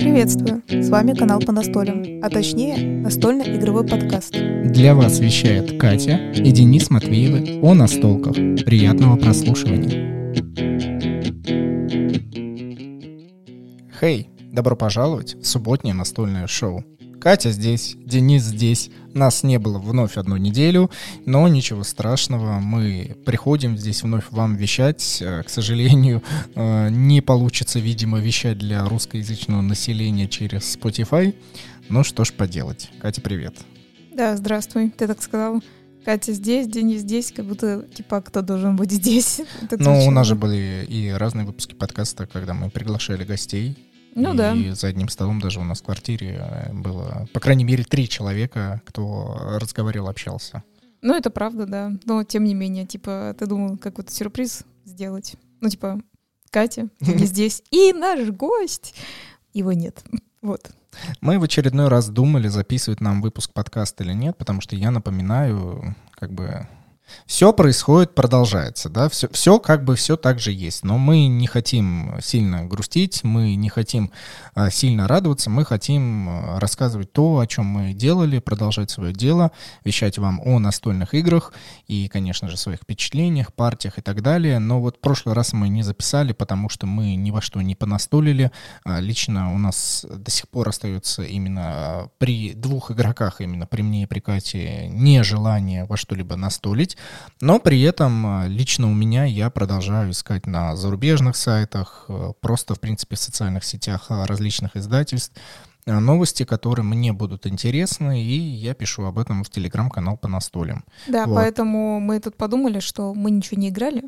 Приветствую! С вами канал по настолям, а точнее настольно-игровой подкаст. Для вас вещает Катя и Денис Матвеевы о настолках. Приятного прослушивания. Хей, добро пожаловать в субботнее настольное шоу. Катя здесь, Денис здесь. Нас не было вновь одну неделю, но ничего страшного. Мы приходим здесь вновь вам вещать. Э, к сожалению, э, не получится, видимо, вещать для русскоязычного населения через Spotify. Ну что ж поделать. Катя, привет. Да, здравствуй. Ты так сказал. Катя здесь, Денис здесь, как будто, типа, кто должен быть здесь. Ну, у нас же были и разные выпуски подкаста, когда мы приглашали гостей, ну и да. за одним столом даже у нас в квартире э, было, по крайней мере, три человека, кто разговаривал, общался. Ну, это правда, да. Но, тем не менее, типа, ты думал какой-то сюрприз сделать. Ну, типа, Катя не здесь. И наш гость. Его нет. Вот. Мы в очередной раз думали, записывать нам выпуск подкаста или нет, потому что я напоминаю, как бы все происходит, продолжается, да, все, все как бы все так же есть, но мы не хотим сильно грустить, мы не хотим а, сильно радоваться, мы хотим а, рассказывать то, о чем мы делали, продолжать свое дело, вещать вам о настольных играх и, конечно же, своих впечатлениях, партиях и так далее, но вот в прошлый раз мы не записали, потому что мы ни во что не понастолили, а, лично у нас до сих пор остается именно при двух игроках, именно при мне и при Кате, нежелание во что-либо настолить, есть. Но при этом а, лично у меня я продолжаю искать на зарубежных сайтах, э, просто, в принципе, в социальных сетях а, различных издательств, Э, новости, которые мне будут интересны, и я пишу об этом в телеграм-канал по настолям. Да, вот. поэтому мы тут подумали, что мы ничего не играли.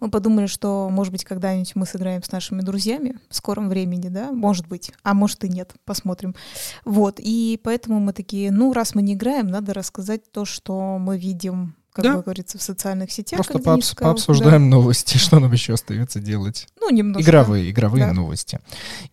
Мы подумали, что, может быть, когда-нибудь мы сыграем с нашими друзьями в скором времени, да, может быть, а может и нет, посмотрим. Вот, и поэтому мы такие, ну, раз мы не играем, надо рассказать то, что мы видим как да. бы говорится, в социальных сетях. Просто пообс- пообсуждаем да. новости, что нам еще остается делать. Ну, немножко. Игровые, игровые да. новости.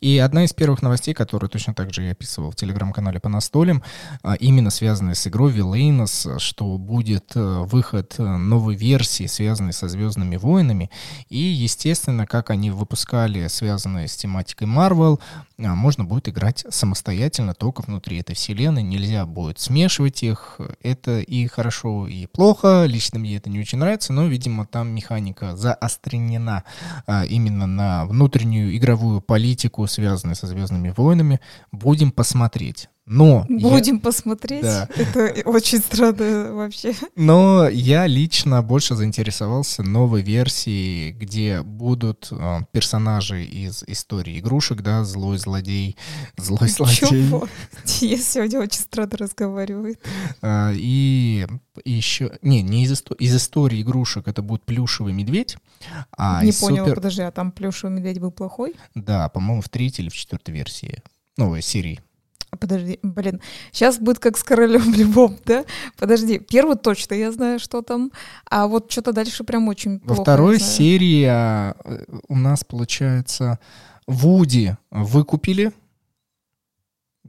И одна из первых новостей, которую точно так же я описывал в телеграм-канале по настолям, а, именно связанная с игрой Вилейнос, что будет э, выход э, новой версии, связанной со Звездными войнами. И, естественно, как они выпускали, связанные с тематикой Marvel, а, можно будет играть самостоятельно, только внутри этой вселенной. Нельзя будет смешивать их. Это и хорошо, и плохо Лично мне это не очень нравится, но, видимо, там механика заостренена а, именно на внутреннюю игровую политику, связанную со Звездными войнами. Будем посмотреть. Но будем я... посмотреть. Да. Это очень странно вообще. Но я лично больше заинтересовался новой версией, где будут э, персонажи из истории игрушек, да, злой злодей, злой злодей. Чего? Я сегодня очень странно разговаривает. А, и еще, не, не из, из истории игрушек это будет плюшевый медведь. А не понял, супер... подожди, а там плюшевый медведь был плохой? Да, по-моему, в третьей или в четвертой версии новой серии. Подожди, блин, сейчас будет как с королем любом, да? Подожди, первый точно я знаю, что там, а вот что-то дальше прям очень плохо. Во второй серии а, у нас, получается, Вуди выкупили.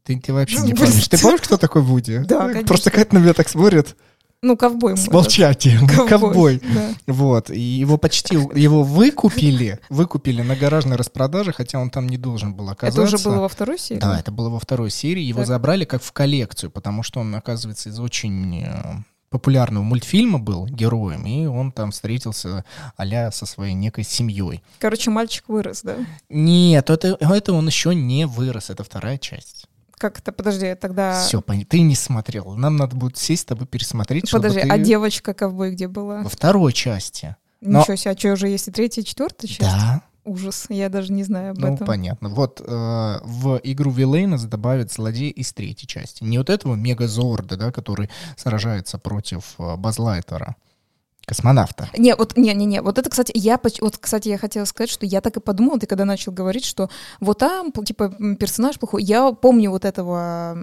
Ты, ты вообще не помнишь. Ты помнишь, кто такой Вуди? Да. Просто Катя на меня так смотрит. Ну, ковбой. С молчатием. Ковбой. ковбой. Да. Вот. И его почти, его выкупили, выкупили на гаражной распродаже, хотя он там не должен был оказаться. Это уже было во второй серии? Да, это было во второй серии. Его так. забрали как в коллекцию, потому что он, оказывается, из очень э, популярного мультфильма был героем, и он там встретился а со своей некой семьей. Короче, мальчик вырос, да? Нет, это, это он еще не вырос, это вторая часть. Как это, подожди, тогда... Все, ты не смотрел. Нам надо будет сесть с тобой пересмотреть, Подожди, ты... а девочка ковбой где была? Во второй части. Но... Ничего себе, а что, уже есть и третья, и четвертая часть? Да. Ужас, я даже не знаю об ну, этом. Ну, понятно. Вот э, в игру Вилейнос добавят злодей из третьей части. Не вот этого Мегазорда, да, который сражается против э, Базлайтера, космонавта. Не, вот, не, не, не, вот это, кстати, я, вот, кстати, я хотела сказать, что я так и подумала, ты когда начал говорить, что вот там, типа, персонаж плохой, я помню вот этого,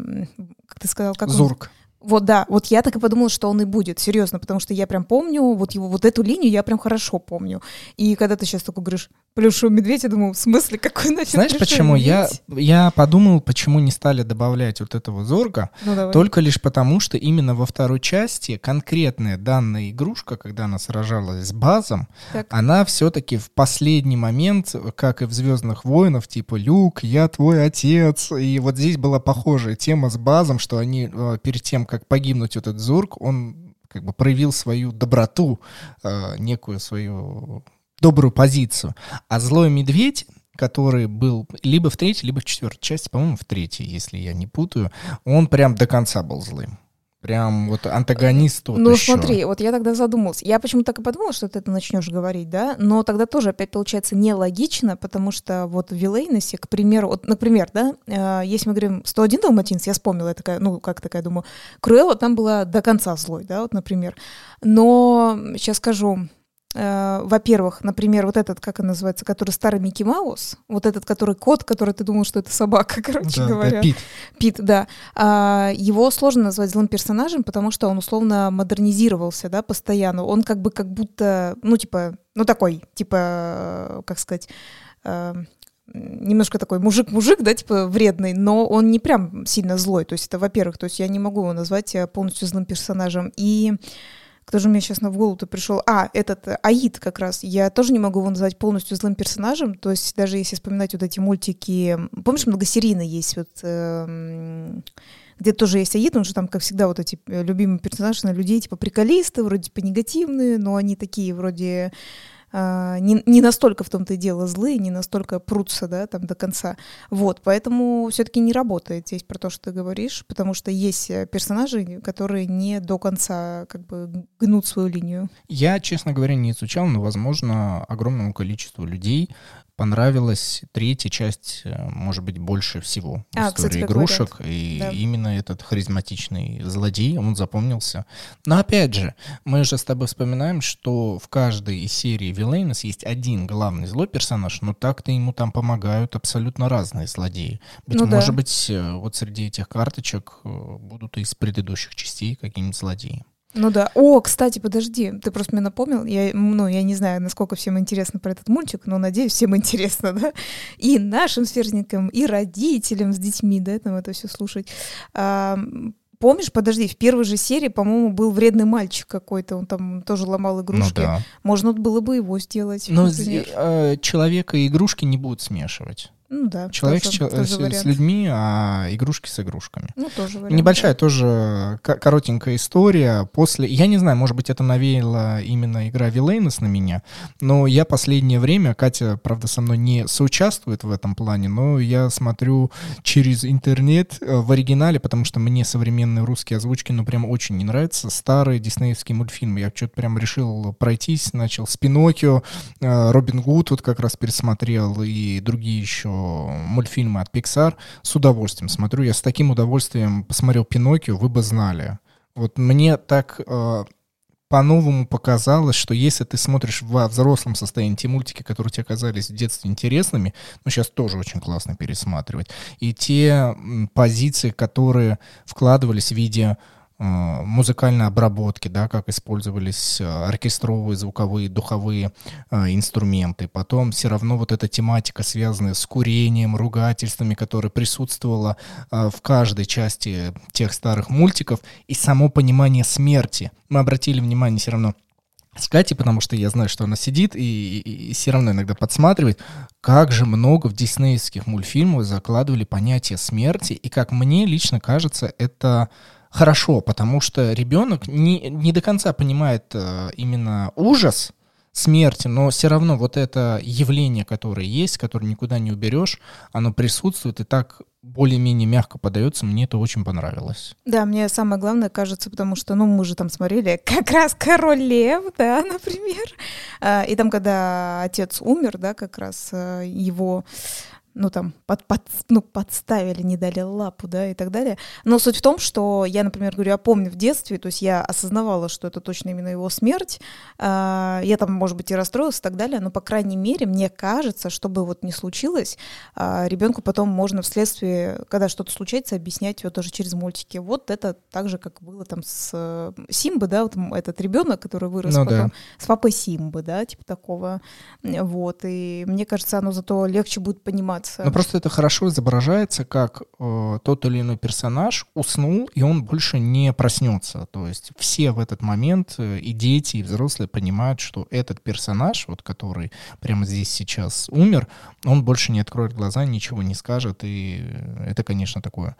как ты сказал, как Зурк. Он... Вот, да, вот я так и подумала, что он и будет, серьезно, потому что я прям помню, вот его, вот эту линию я прям хорошо помню. И когда ты сейчас такой говоришь, плюшевый медведь, я думаю, в смысле, какой нафиг Знаешь, почему? Я, я подумал, почему не стали добавлять вот этого зорга, ну, только лишь потому, что именно во второй части конкретная данная игрушка, когда она сражалась с базом, так. она все-таки в последний момент, как и в «Звездных войнах», типа «Люк, я твой отец», и вот здесь была похожая тема с базом, что они э, перед тем, как погибнуть вот этот зорг, он как бы проявил свою доброту, э, некую свою добрую позицию. А злой медведь который был либо в третьей, либо в четвертой части, по-моему, в третьей, если я не путаю, он прям до конца был злым. Прям вот антагонист тот Ну еще. смотри, вот я тогда задумался. Я почему-то так и подумала, что ты это начнешь говорить, да? Но тогда тоже опять получается нелогично, потому что вот в Вилейносе, к примеру, вот, например, да, э, если мы говорим 101 Далматинец, я вспомнила, я такая, ну, как такая, думаю, Круэлла там была до конца злой, да, вот, например. Но сейчас скажу, во-первых, например, вот этот, как он называется, который старый Микки Маус, вот этот, который кот, который ты думал, что это собака, короче да, говоря. Да, Пит. Пит, да. А, его сложно назвать злым персонажем, потому что он условно модернизировался, да, постоянно. Он как бы как будто, ну, типа, ну, такой, типа, как сказать, э, немножко такой мужик-мужик, да, типа вредный, но он не прям сильно злой. То есть это, во-первых, то есть я не могу его назвать э, полностью злым персонажем. И кто же мне сейчас на голову-то пришел? А, этот э, Аид как раз. Я тоже не могу его назвать полностью злым персонажем. То есть даже если вспоминать вот эти мультики... Помнишь, многосерийно есть вот... Э, где тоже есть Аид, он же там, как всегда, вот эти э, любимые персонажи на людей, типа приколисты, вроде типа негативные, но они такие вроде не, не настолько в том-то и дело злые, не настолько прутся, да, там до конца. Вот, поэтому все-таки не работает здесь про то, что ты говоришь, потому что есть э, персонажи, которые не до конца как бы гнут свою линию. Я, честно говоря, не изучал, но, возможно, огромному количеству людей понравилась третья часть, э, может быть, больше всего в а, истории кстати, игрушек. И да. именно этот харизматичный злодей, он запомнился. Но опять же, мы же с тобой вспоминаем, что в каждой из серий Вилейнес есть один главный злой персонаж, но так-то ему там помогают абсолютно разные злодеи. Ведь, ну, может да. быть, э, вот среди этих карточек э, будут из предыдущих частей какие-нибудь злодеи. Ну да. О, кстати, подожди, ты просто мне напомнил. Я, ну, я не знаю, насколько всем интересно про этот мультик, но надеюсь, всем интересно, да. И нашим сверстникам, и родителям с детьми, да, там это все слушать. А, помнишь, подожди, в первой же серии, по-моему, был вредный мальчик какой-то, он там тоже ломал игрушки. Ну, да. Можно было бы его сделать. Но э, человека и игрушки не будут смешивать. Ну да. Человек тоже, с, тоже с, людьми, а игрушки с игрушками. Ну, тоже вариант. Небольшая да. тоже коротенькая история. После, я не знаю, может быть, это навеяло именно игра Вилейнес на меня, но я последнее время, Катя, правда, со мной не соучаствует в этом плане, но я смотрю через интернет э, в оригинале, потому что мне современные русские озвучки, ну, прям очень не нравятся. Старые диснеевские мультфильмы. Я что-то прям решил пройтись, начал с Пиноккио, э, Робин Гуд вот как раз пересмотрел и другие еще мультфильмы от Pixar с удовольствием смотрю. Я с таким удовольствием посмотрел Пиноккио, вы бы знали. Вот мне так э, по-новому показалось, что если ты смотришь во взрослом состоянии те мультики, которые тебе казались в детстве интересными, ну, сейчас тоже очень классно пересматривать, и те позиции, которые вкладывались в виде музыкальной обработки, да, как использовались э, оркестровые, звуковые, духовые э, инструменты. Потом все равно вот эта тематика, связанная с курением, ругательствами, которая присутствовала в каждой части тех старых мультиков, и само понимание смерти. Мы обратили внимание все равно с Катей, потому что я знаю, что она сидит и, и, и все равно иногда подсматривает, как же много в диснеевских мультфильмах закладывали понятие смерти, и как мне лично кажется, это хорошо, потому что ребенок не, не до конца понимает э, именно ужас смерти, но все равно вот это явление, которое есть, которое никуда не уберешь, оно присутствует и так более-менее мягко подается, мне это очень понравилось. Да, мне самое главное кажется, потому что, ну, мы же там смотрели как раз «Король лев», да, например, а, и там, когда отец умер, да, как раз э, его ну, там, под, под, ну, подставили, не дали лапу, да, и так далее. Но суть в том, что я, например, говорю, я помню в детстве, то есть я осознавала, что это точно именно его смерть, а, я там, может быть, и расстроилась и так далее, но, по крайней мере, мне кажется, чтобы вот не случилось, а, ребенку потом можно вследствие, когда что-то случается, объяснять его тоже через мультики. Вот это так же, как было там с э, Симбы, да, вот этот ребенок, который вырос ну, потом, да. с папой Симбы, да, типа такого, вот, и мне кажется, оно зато легче будет понимать ситуация. Ну просто это хорошо изображается, как э, тот или иной персонаж уснул, и он больше не проснется. То есть все в этот момент, э, и дети, и взрослые понимают, что этот персонаж, вот который прямо здесь сейчас умер, он больше не откроет глаза, ничего не скажет, и это, конечно, такое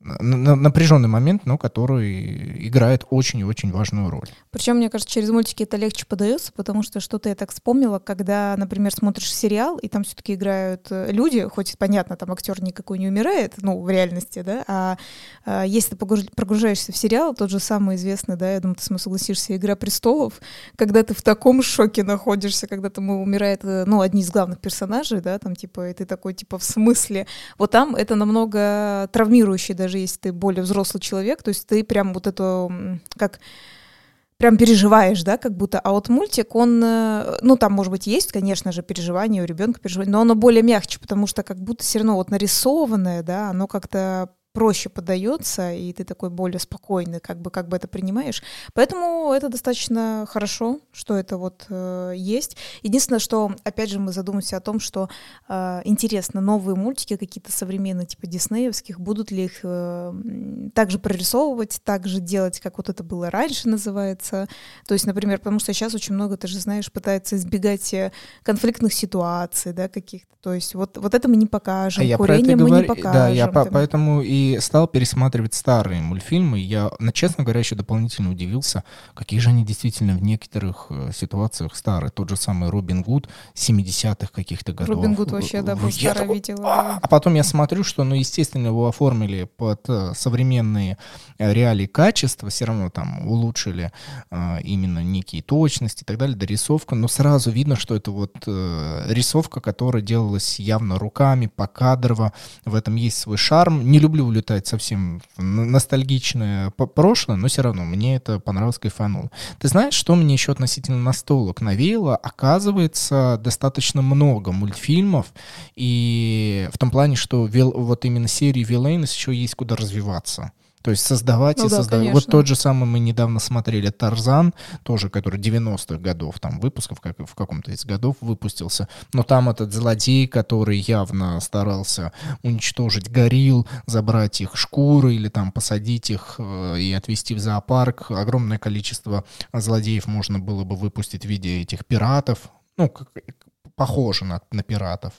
напряженный момент, но который играет очень и очень важную роль. Причем, мне кажется, через мультики это легче подается, потому что что-то я так вспомнила, когда, например, смотришь сериал, и там все-таки играют э, люди, хоть понятно, там актер никакой не умирает, ну, в реальности, да, а, а если ты погружаешься в сериал, тот же самый известный, да, я думаю, ты со мной согласишься, «Игра престолов», когда ты в таком шоке находишься, когда там умирает, э, ну, одни из главных персонажей, да, там, типа, и ты такой, типа, в смысле? Вот там это намного травмирующий даже даже если ты более взрослый человек, то есть ты прям вот это, как прям переживаешь, да, как будто, а вот мультик, он, э, ну, там, может быть, есть, конечно же, переживание у ребенка, переживание, но оно более мягче, потому что как будто все равно вот нарисованное, да, оно как-то проще подается, и ты такой более спокойный, как бы, как бы это принимаешь. Поэтому это достаточно хорошо, что это вот э, есть. Единственное, что, опять же, мы задумаемся о том, что э, интересно, новые мультики какие-то современные, типа диснеевских, будут ли их э, также прорисовывать, также делать, как вот это было раньше называется. То есть, например, потому что сейчас очень много, ты же знаешь, пытается избегать э, конфликтных ситуаций, да, каких-то. То есть вот, вот это мы не покажем, а курение мы говор... не покажем. Да, я по поэтому и стал пересматривать старые мультфильмы. Я, честно говоря, еще дополнительно удивился, какие же они действительно в некоторых э, ситуациях старые. Тот же самый Робин Гуд 70-х каких-то годов. Робин Гуд вообще, да, был старый, такой, видела. А потом я смотрю, что, ну, естественно, его оформили под э, современные э, реалии качества, все равно там улучшили именно некие точности и так далее, дорисовка, но сразу видно, что это вот рисовка, которая делалась явно руками, покадрово, в этом есть свой шарм. Не люблю улетать совсем ностальгичное прошлое, но все равно мне это понравилось, кайфанул. Ты знаешь, что мне еще относительно настолок навеяло? Оказывается, достаточно много мультфильмов, и в том плане, что вот именно серии Вилейнес еще есть куда развиваться. То есть создавать ну, и да, создавать. Конечно. Вот тот же самый мы недавно смотрели Тарзан, тоже который 90-х годов, там выпусков, как в каком-то из годов выпустился. Но там этот злодей, который явно старался уничтожить горил, забрать их шкуры или там посадить их э, и отвезти в зоопарк. Огромное количество злодеев можно было бы выпустить в виде этих пиратов. Ну, как, похоже на, на пиратов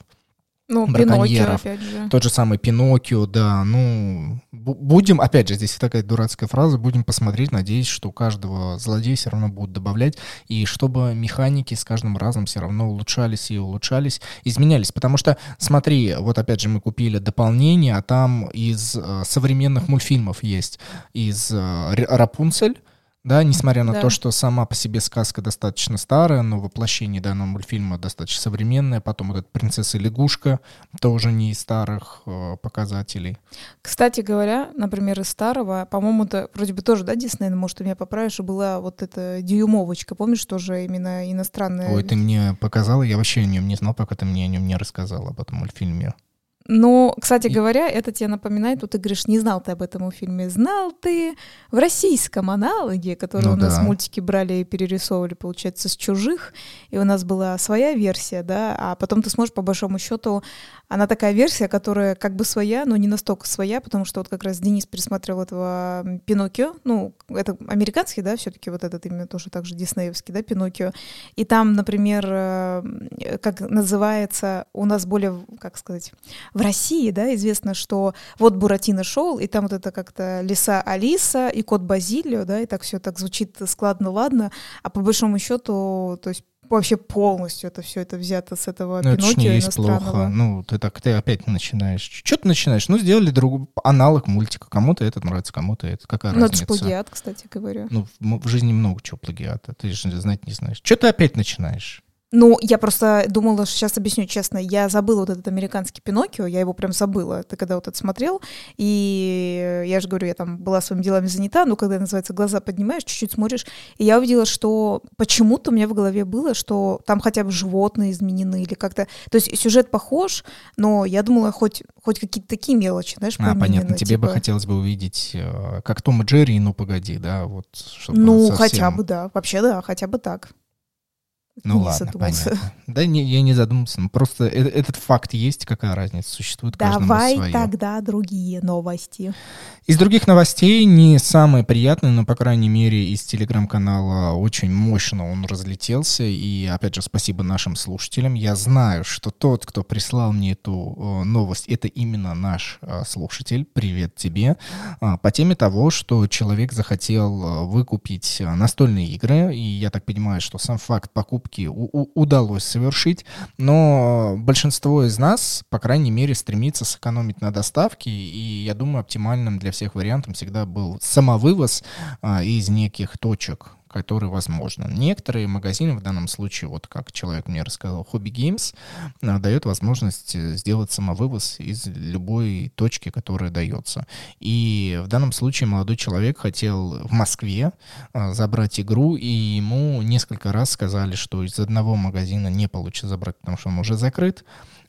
ну, браконьеров. Пиноккио, опять же. Тот же самый Пиноккио, да. Ну, будем, опять же, здесь такая дурацкая фраза, будем посмотреть, надеюсь, что каждого злодея все равно будут добавлять, и чтобы механики с каждым разом все равно улучшались и улучшались, изменялись. Потому что, смотри, вот опять же мы купили дополнение, а там из э, современных мультфильмов есть из э, Рапунцель, да, несмотря на да. то, что сама по себе сказка достаточно старая, но воплощение данного мультфильма достаточно современное. Потом вот эта принцесса лягушка тоже не из старых э, показателей. Кстати говоря, например, из старого, по-моему, это вроде бы тоже, да, Дисней, может, ты меня поправишь, была вот эта дюймовочка, помнишь, тоже именно иностранная. Ой, ты мне показала, я вообще о нем не знал, пока ты мне о нем не рассказала, об этом мультфильме. Но, кстати говоря, это тебе напоминает, вот ты говоришь, не знал ты об этом фильме, знал ты в российском аналоге, который ну, у нас да. мультики брали и перерисовывали, получается, с чужих, и у нас была своя версия, да, а потом ты сможешь, по большому счету, она такая версия, которая как бы своя, но не настолько своя, потому что вот как раз Денис пересматривал этого Пиноккио, ну, это американский, да, все-таки вот этот именно тоже также диснеевский, да, Пиноккио, и там, например, э, как называется, у нас более, как сказать, в России, да, известно, что вот Буратино шел, и там вот это как-то лиса Алиса и кот Базилио, да, и так все так звучит складно, ладно, а по большому счету, то есть вообще полностью это все это взято с этого ну, Пиноккио это не есть плохо. Ну, ты так, ты опять начинаешь. Что ты начинаешь? Ну, сделали друг, аналог мультика. Кому-то это нравится, кому-то это. Какая ну, разница? Ну, это плагиат, кстати говоря. Ну, в, в жизни много чего плагиата. Ты же знать не знаешь. Что ты опять начинаешь? Ну, я просто думала, что сейчас объясню честно, я забыла вот этот американский Пиноккио, я его прям забыла, ты когда вот это смотрел, и я же говорю, я там была своими делами занята, но когда, называется, глаза поднимаешь, чуть-чуть смотришь, и я увидела, что почему-то у меня в голове было, что там хотя бы животные изменены или как-то, то есть сюжет похож, но я думала, хоть, хоть какие-то такие мелочи, знаешь, А, понятно, тебе бы типа. хотелось бы увидеть, э, как Том и Джерри, ну погоди, да, вот. чтобы Ну, совсем- хотя бы, да, вообще, да, хотя бы так. Ну Не ладно, задумался. понятно. Да не, я не задумался, ну, просто э- этот факт есть, какая разница, существует Давай своё. тогда другие новости. Из других новостей не самое приятное, но, по крайней мере, из телеграм-канала очень мощно он разлетелся. И, опять же, спасибо нашим слушателям. Я знаю, что тот, кто прислал мне эту э, новость, это именно наш э, слушатель. Привет тебе. А, По теме того, что человек захотел э, выкупить э, настольные игры. И я так понимаю, что сам факт покупки у- удалось совершить. Но большинство из нас, по крайней мере, стремится сэкономить на доставке. И я думаю, оптимальным для всех вариантом всегда был самовывоз а, из неких точек которые возможно. Некоторые магазины, в данном случае, вот как человек мне рассказал, Hobby Games, а, дает возможность э, сделать самовывоз из любой точки, которая дается. И в данном случае молодой человек хотел в Москве а, забрать игру, и ему несколько раз сказали, что из одного магазина не получится забрать, потому что он уже закрыт,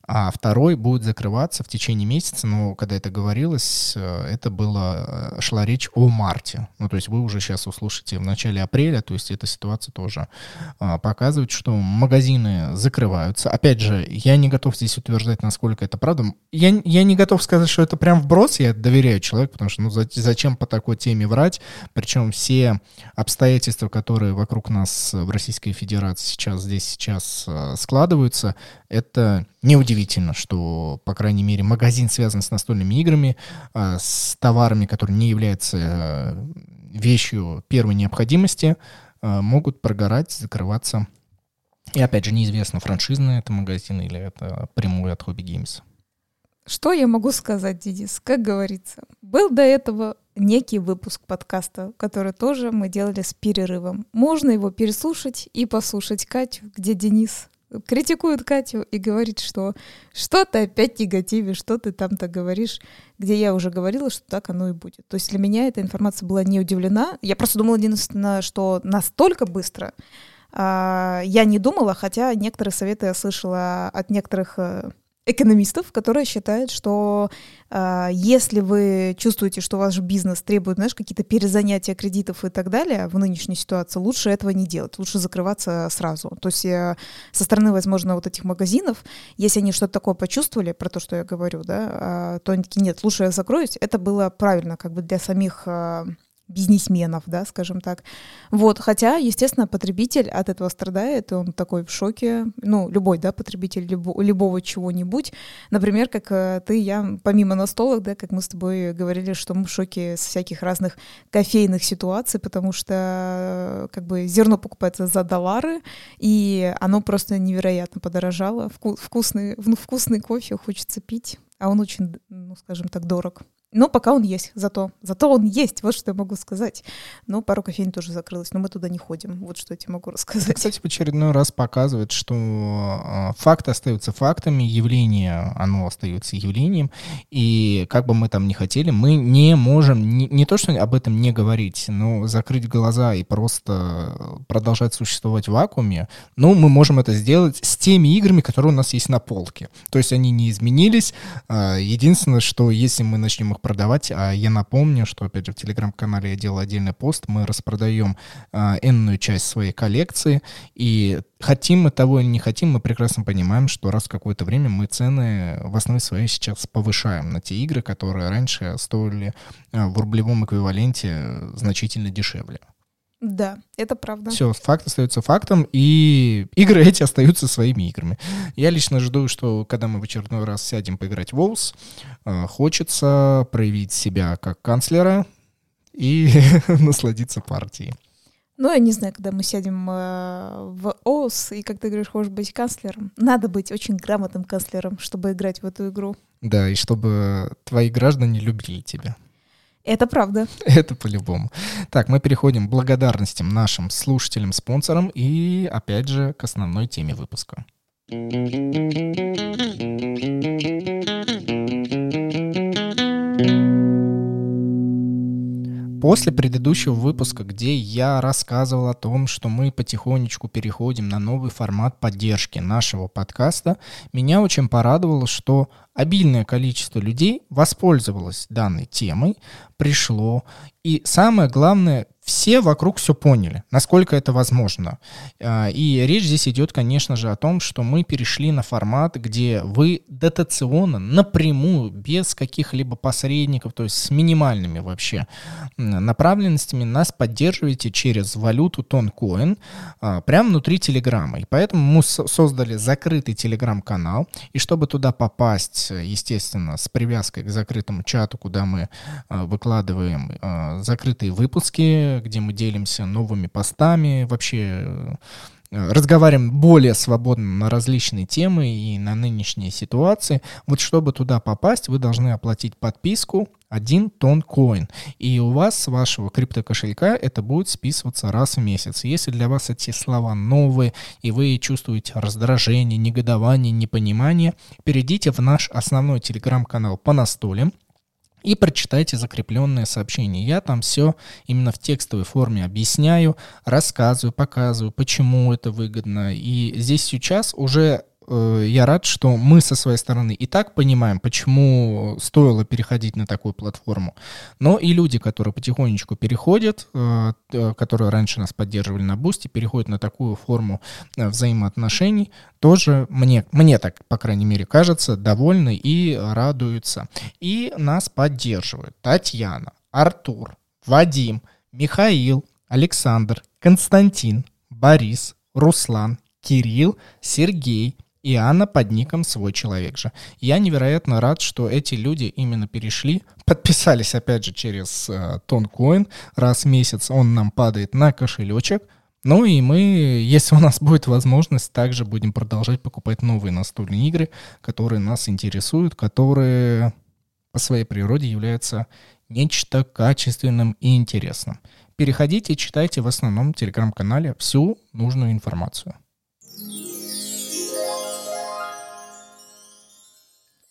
а второй будет закрываться в течение месяца, но когда это говорилось, э, это было, э, шла речь о марте. Ну, то есть вы уже сейчас услышите в начале апреля, то есть эта ситуация тоже а, показывает, что магазины закрываются. Опять же, я не готов здесь утверждать, насколько это правда. Я, я не готов сказать, что это прям вброс, я доверяю человеку, потому что ну, за- зачем по такой теме врать? Причем все обстоятельства, которые вокруг нас в Российской Федерации сейчас, здесь сейчас э, складываются, это неудивительно, что, по крайней мере, магазин связан с настольными играми, а, с товарами, которые не являются э, вещью первой необходимости, э, могут прогорать, закрываться. И опять же, неизвестно, франшизный это магазин или это прямой от Hobby Games. Что я могу сказать, Денис? Как говорится, был до этого некий выпуск подкаста, который тоже мы делали с перерывом. Можно его переслушать и послушать Катю, где Денис критикует Катю и говорит, что что ты опять негативишь, что ты там-то говоришь, где я уже говорила, что так оно и будет. То есть для меня эта информация была не удивлена. Я просто думала единственное, что настолько быстро а, я не думала, хотя некоторые советы я слышала от некоторых э, экономистов, которые считают, что э, если вы чувствуете, что ваш бизнес требует, знаешь, какие-то перезанятия кредитов и так далее в нынешней ситуации, лучше этого не делать, лучше закрываться сразу. То есть э, со стороны, возможно, вот этих магазинов, если они что-то такое почувствовали, про то, что я говорю, да, э, то они такие, нет, лучше я закроюсь. Это было правильно как бы для самих э, бизнесменов, да, скажем так. Вот, хотя, естественно, потребитель от этого страдает, и он такой в шоке, ну, любой, да, потребитель любо- любого чего-нибудь. Например, как э, ты, я, помимо настолок, да, как мы с тобой говорили, что мы в шоке с всяких разных кофейных ситуаций, потому что, э, как бы, зерно покупается за доллары, и оно просто невероятно подорожало. Вку- вкусный, ну, вкусный кофе хочется пить, а он очень, ну, скажем так, дорог. Но пока он есть, зато. Зато он есть, вот что я могу сказать. Но пару кофеин тоже закрылась, но мы туда не ходим. Вот что я тебе могу Это, рассказать. кстати, в очередной раз показывает, что э, факты остаются фактами, явление, оно остается явлением, и как бы мы там ни хотели, мы не можем, не, не то, что об этом не говорить, но закрыть глаза и просто продолжать существовать в вакууме, ну, мы можем это сделать с теми играми, которые у нас есть на полке. То есть они не изменились. А, Единственное, что если мы начнем их продавать, а я напомню, что, опять же, в телеграм-канале я делал отдельный пост, мы распродаем а, энную часть своей коллекции, и хотим мы того или не хотим, мы прекрасно понимаем, что раз в какое-то время мы цены в основе своей сейчас повышаем на те игры, которые раньше стоили а, в рублевом эквиваленте значительно дешевле. Да, это правда. Все, факт остается фактом, и игры эти остаются своими играми. Я лично жду, что когда мы в очередной раз сядем поиграть в WoW, э, хочется проявить себя как канцлера и насладиться партией. Ну, я не знаю, когда мы сядем э, в ОС, и как ты говоришь, хочешь быть канцлером. Надо быть очень грамотным канцлером, чтобы играть в эту игру. Да, и чтобы твои граждане любили тебя. Это правда. Это по-любому. Так, мы переходим к благодарностям нашим слушателям, спонсорам и, опять же, к основной теме выпуска. После предыдущего выпуска, где я рассказывал о том, что мы потихонечку переходим на новый формат поддержки нашего подкаста, меня очень порадовало, что обильное количество людей воспользовалось данной темой, пришло. И самое главное, все вокруг все поняли, насколько это возможно. А, и речь здесь идет, конечно же, о том, что мы перешли на формат, где вы дотационно, напрямую, без каких-либо посредников, то есть с минимальными вообще направленностями нас поддерживаете через валюту Тонкоин а, прямо внутри Телеграма. И поэтому мы создали закрытый Телеграм-канал. И чтобы туда попасть, естественно, с привязкой к закрытому чату, куда мы а, выкладываем закрытые выпуски, где мы делимся новыми постами, вообще э, разговариваем более свободно на различные темы и на нынешние ситуации. Вот чтобы туда попасть, вы должны оплатить подписку один тон коин. И у вас с вашего криптокошелька это будет списываться раз в месяц. Если для вас эти слова новые, и вы чувствуете раздражение, негодование, непонимание, перейдите в наш основной телеграм-канал по настолям и прочитайте закрепленное сообщение. Я там все именно в текстовой форме объясняю, рассказываю, показываю, почему это выгодно. И здесь сейчас уже я рад, что мы со своей стороны и так понимаем, почему стоило переходить на такую платформу. Но и люди, которые потихонечку переходят, э, которые раньше нас поддерживали на Boosty, переходят на такую форму э, взаимоотношений, тоже мне, мне так, по крайней мере, кажется, довольны и радуются. И нас поддерживают Татьяна, Артур, Вадим, Михаил, Александр, Константин, Борис, Руслан, Кирилл, Сергей, и Анна под ником «Свой человек же». Я невероятно рад, что эти люди именно перешли, подписались, опять же, через э, Тонкоин. Раз в месяц он нам падает на кошелечек. Ну и мы, если у нас будет возможность, также будем продолжать покупать новые настольные игры, которые нас интересуют, которые по своей природе являются нечто качественным и интересным. Переходите читайте в основном телеграм-канале всю нужную информацию.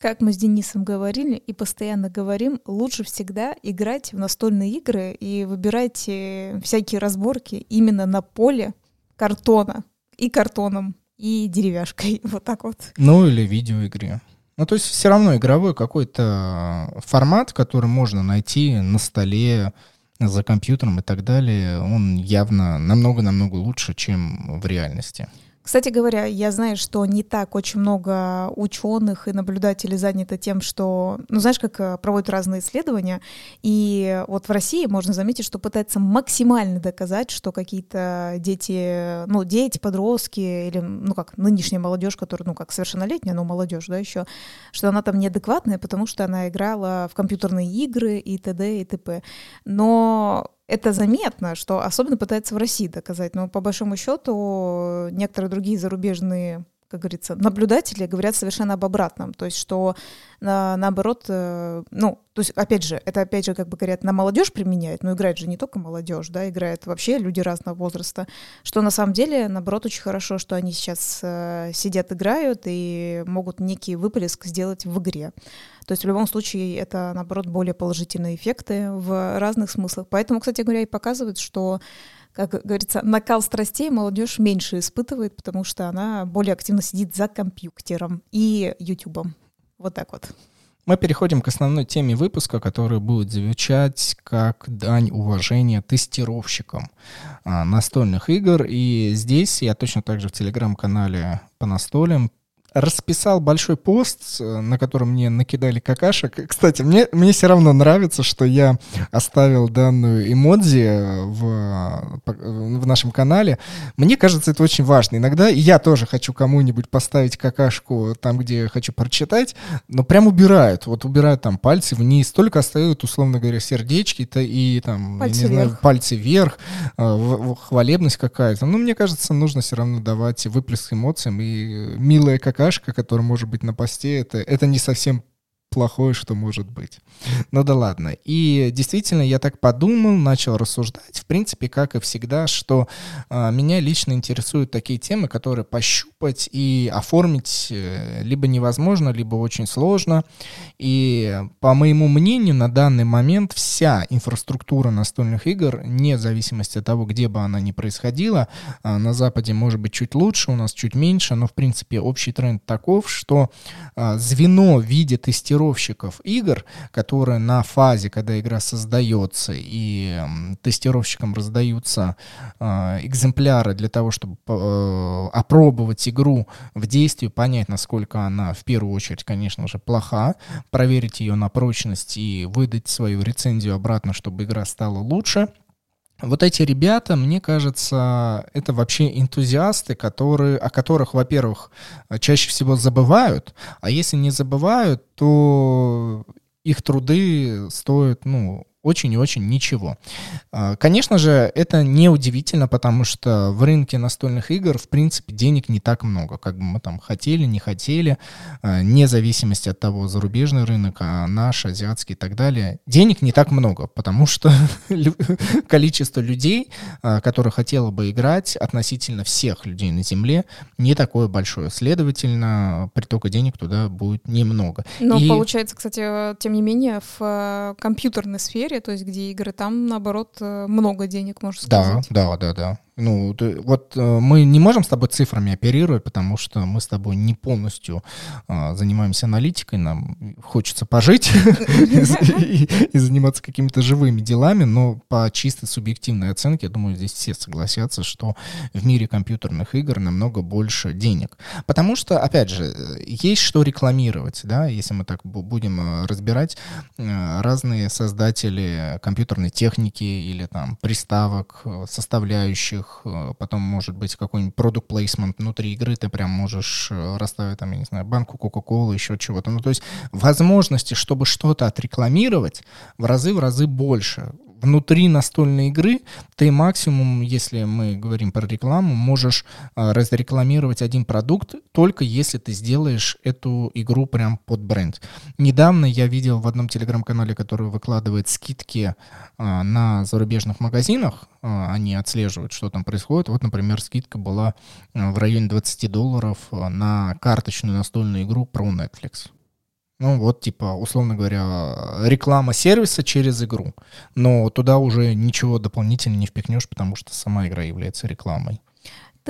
Как мы с Денисом говорили и постоянно говорим, лучше всегда играть в настольные игры и выбирать э, всякие разборки именно на поле картона и картоном, и деревяшкой. Вот так вот. Ну или видеоигре. Ну, то есть все равно игровой какой-то формат, который можно найти на столе, за компьютером и так далее, он явно намного-намного лучше, чем в реальности. Кстати говоря, я знаю, что не так очень много ученых и наблюдателей занято тем, что, ну знаешь, как э, проводят разные исследования, и вот в России можно заметить, что пытаются максимально доказать, что какие-то дети, ну дети, подростки или, ну как, нынешняя молодежь, которая, ну как, совершеннолетняя, но молодежь, да, еще, что она там неадекватная, потому что она играла в компьютерные игры и т.д. и т.п. Но это заметно, что особенно пытается в России доказать. Но по большому счету некоторые другие зарубежные как говорится, наблюдатели говорят совершенно об обратном. То есть, что на, наоборот, э, ну, то есть, опять же, это опять же, как бы говорят, на молодежь применяет, но играет же не только молодежь, да, играет вообще люди разного возраста, что на самом деле, наоборот, очень хорошо, что они сейчас э, сидят, играют и могут некий выплеск сделать в игре. То есть в любом случае это, наоборот, более положительные эффекты в разных смыслах. Поэтому, кстати говоря, и показывает, что как говорится, накал страстей молодежь меньше испытывает, потому что она более активно сидит за компьютером и ютубом. Вот так вот. Мы переходим к основной теме выпуска, которая будет звучать как дань уважения тестировщикам а, настольных игр. И здесь я точно так же в телеграм-канале по настолям расписал большой пост, э, на котором мне накидали какашек. Кстати, мне, мне все равно нравится, что я оставил данную эмодзи э, в, в нашем канале. Мне кажется, это очень важно. Иногда я тоже хочу кому-нибудь поставить какашку там, где хочу прочитать, но прям убирают. Вот убирают там пальцы вниз, только остаются, условно говоря, сердечки -то и там, пальцы, я не вверх. знаю, пальцы вверх, э, хвалебность какая-то. Но мне кажется, нужно все равно давать выплеск эмоциям и милая какашка какашка, которая может быть на посте, это, это не совсем плохое, что может быть. Ну да ладно. И действительно, я так подумал, начал рассуждать, в принципе, как и всегда, что э, меня лично интересуют такие темы, которые пощупать и оформить э, либо невозможно, либо очень сложно. И по моему мнению, на данный момент вся инфраструктура настольных игр, вне зависимости от того, где бы она ни происходила, э, на Западе может быть чуть лучше, у нас чуть меньше, но в принципе общий тренд таков, что э, звено в виде тестирования тестировщиков игр, которые на фазе, когда игра создается и тестировщикам раздаются э, экземпляры для того, чтобы э, опробовать игру в действии, понять, насколько она в первую очередь, конечно же, плоха, проверить ее на прочность и выдать свою рецензию обратно, чтобы игра стала лучше. Вот эти ребята, мне кажется, это вообще энтузиасты, которые, о которых, во-первых, чаще всего забывают, а если не забывают, то их труды стоят, ну, очень и очень ничего. А, конечно же, это не удивительно, потому что в рынке настольных игр, в принципе, денег не так много, как бы мы там хотели, не хотели, а, вне зависимости от того, зарубежный рынок, а наш, азиатский и так далее. Денег не так много, потому что количество людей, а, которые хотело бы играть, относительно всех людей на Земле, не такое большое. Следовательно, притока денег туда будет немного. Но и... получается, кстати, тем не менее, в э, компьютерной сфере сфере, то есть где игры, там, наоборот, э, много денег, можно сказать. Да, да, да, да. Ну, вот э, мы не можем с тобой цифрами оперировать, потому что мы с тобой не полностью э, занимаемся аналитикой, нам хочется пожить и заниматься какими-то живыми делами, но по чисто субъективной оценке, я думаю, здесь все согласятся, что в мире компьютерных игр намного больше денег. Потому что, опять же, есть что рекламировать, да, если мы так будем э, разбирать, разные создатели компьютерной техники или там приставок, составляющих, их, э, потом может быть какой-нибудь продукт плейсмент внутри игры, ты прям можешь э, расставить там, я не знаю, банку Кока-Колы, еще чего-то. Ну, то есть возможности, чтобы что-то отрекламировать, в разы в разы больше внутри настольной игры ты максимум, если мы говорим про рекламу, можешь э, разрекламировать один продукт только если ты сделаешь эту игру прям под бренд. Недавно я видел в одном телеграм-канале, который выкладывает скидки э, на зарубежных магазинах, э, они отслеживают, что там происходит. Вот, например, скидка была в районе 20 долларов на карточную настольную игру про Netflix. Ну вот, типа, условно говоря, реклама сервиса через игру. Но туда уже ничего дополнительно не впихнешь, потому что сама игра является рекламой.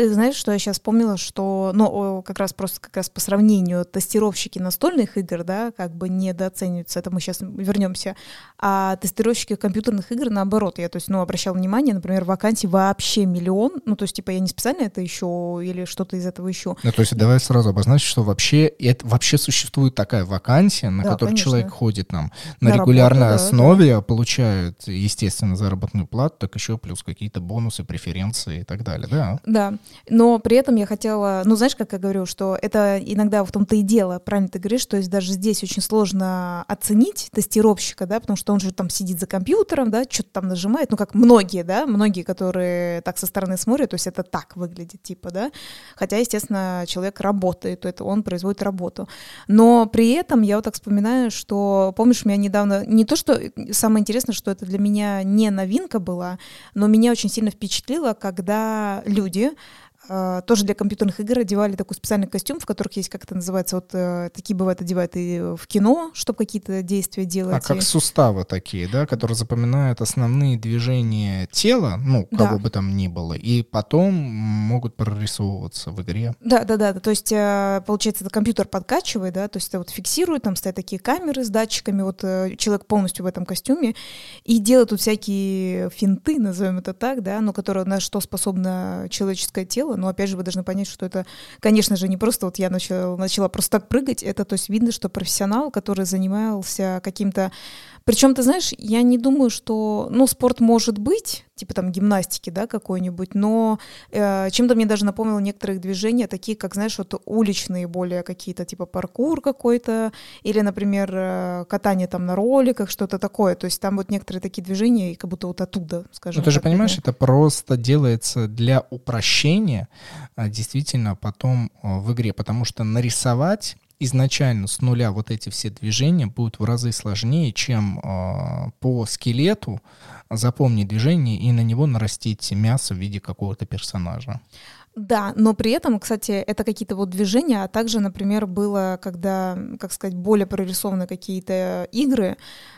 Ты знаешь, что я сейчас вспомнила, что, ну, как раз просто как раз по сравнению тестировщики настольных игр, да, как бы недооцениваются, это мы сейчас вернемся, а тестировщики компьютерных игр наоборот, я, то есть, ну, обращал внимание, например, вакансий вообще миллион, ну, то есть, типа, я не специально это ищу или что-то из этого ищу. Ну, то есть, давай сразу обозначим, что вообще, это, вообще существует такая вакансия, на да, которую конечно. человек ходит там на, на регулярной работу, основе, да. получает, естественно, заработную плату, так еще плюс какие-то бонусы, преференции и так далее, да? Да, но при этом я хотела, ну, знаешь, как я говорю, что это иногда в том-то и дело, правильно ты говоришь, что есть даже здесь очень сложно оценить тестировщика, да, потому что он же там сидит за компьютером, да, что-то там нажимает, ну, как многие, да, многие, которые так со стороны смотрят, то есть это так выглядит, типа, да, хотя, естественно, человек работает, то это он производит работу. Но при этом я вот так вспоминаю, что, помнишь, меня недавно, не то, что самое интересное, что это для меня не новинка была, но меня очень сильно впечатлило, когда люди, тоже для компьютерных игр одевали такой специальный костюм, в которых есть, как это называется, вот uh, такие бывают одевают и в кино, чтобы какие-то действия делать. А как суставы такие, да, которые запоминают основные движения тела, ну, кого да. бы там ни было, и потом могут прорисовываться в игре. Да, да, да, да. то есть, uh, получается, это компьютер подкачивает, да, то есть это вот фиксирует, там стоят такие камеры с датчиками, вот человек полностью в этом костюме, и делает тут всякие финты, назовем это так, да, но которые на что способно человеческое тело, но опять же вы должны понять, что это, конечно же, не просто вот я начала, начала просто так прыгать, это то есть видно, что профессионал, который занимался каким-то причем, ты знаешь, я не думаю, что, ну, спорт может быть, типа там гимнастики, да, какой-нибудь, но э, чем-то мне даже напомнило некоторых движения, такие, как, знаешь, вот уличные более какие-то, типа паркур какой-то, или, например, э, катание там на роликах, что-то такое. То есть там вот некоторые такие движения, как будто вот оттуда, скажем. Ну, ты же понимаешь, это просто делается для упрощения, а, действительно, потом э, в игре, потому что нарисовать изначально с нуля вот эти все движения будут в разы сложнее, чем э, по скелету запомнить движение и на него нарастить мясо в виде какого-то персонажа. Да, но при этом, кстати, это какие-то вот движения, а также, например, было, когда, как сказать, более прорисованы какие-то игры.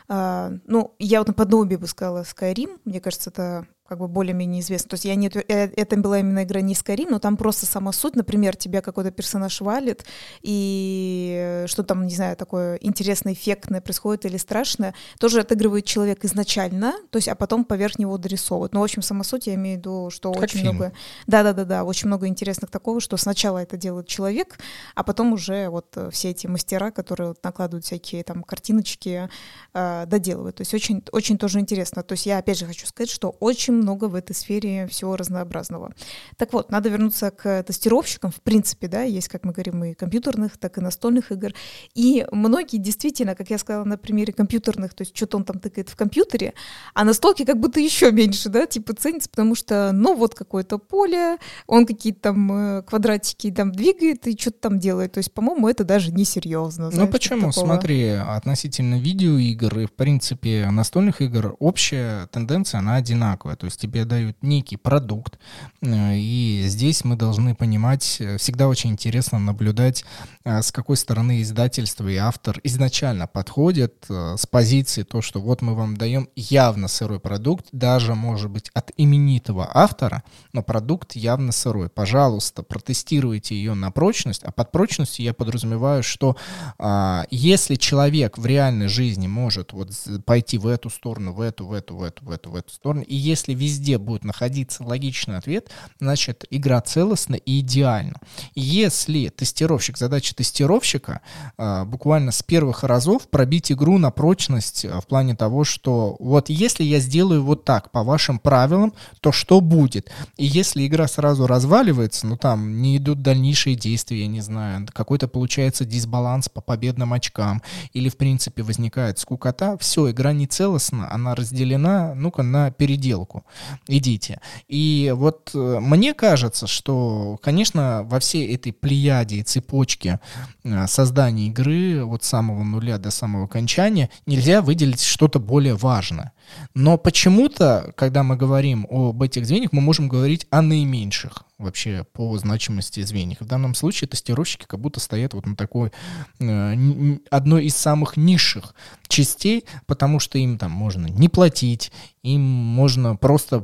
Э, ну, я вот наподобие бы сказала Skyrim, мне кажется, это как бы более-менее известно. То есть я не, э, это была именно игра не Skyrim, но там просто сама суть, например, тебя какой-то персонаж валит, и что там, не знаю, такое интересное, эффектное происходит или страшное, тоже отыгрывает человек изначально, то есть, а потом поверх него дорисовывают. Но, в общем, сама суть, я имею в виду, что как очень фильм. много... Да-да-да-да, очень много интересных такого, что сначала это делает человек, а потом уже вот все эти мастера, которые вот накладывают всякие там картиночки, э, доделывают. То есть очень, очень тоже интересно. То есть я опять же хочу сказать, что очень много в этой сфере всего разнообразного. Так вот, надо вернуться к тестировщикам. В принципе, да, есть, как мы говорим, и компьютерных, так и настольных игр. И многие действительно, как я сказала на примере компьютерных, то есть что-то он там тыкает в компьютере, а настолки как будто еще меньше, да, типа ценится, потому что, ну, вот какое-то поле, он какие-то там э, квадратики там двигает и что-то там делает. То есть, по-моему, это даже несерьезно. Ну почему? Смотри, относительно видеоигр и, в принципе, настольных игр общая тенденция, она одинаковая. То есть тебе дают некий продукт, э, и здесь мы должны понимать, э, всегда очень интересно наблюдать, э, с какой стороны издательство и автор изначально подходят с позиции то, что вот мы вам даем явно сырой продукт, даже, может быть, от именитого автора, но продукт явно сырой. Пожалуйста, протестируйте ее на прочность, а под прочностью я подразумеваю, что а, если человек в реальной жизни может вот пойти в эту сторону, в эту, в эту, в эту, в эту, в эту сторону, и если если везде будет находиться логичный ответ, значит, игра целостна и идеальна. Если тестировщик, задача тестировщика а, буквально с первых разов пробить игру на прочность а, в плане того, что вот если я сделаю вот так по вашим правилам, то что будет? И если игра сразу разваливается, ну там не идут дальнейшие действия, я не знаю, какой-то получается дисбаланс по победным очкам, или в принципе возникает скукота, все, игра не целостна, она разделена, ну-ка, на переделку идите. И вот э, мне кажется, что, конечно, во всей этой плеяде и цепочке э, создания игры от самого нуля до самого окончания нельзя выделить что-то более важное. Но почему-то, когда мы говорим об этих звеньях, мы можем говорить о наименьших вообще по значимости звеньев. В данном случае тестировщики как будто стоят вот на такой э, одной из самых низших частей, потому что им там можно не платить, им можно просто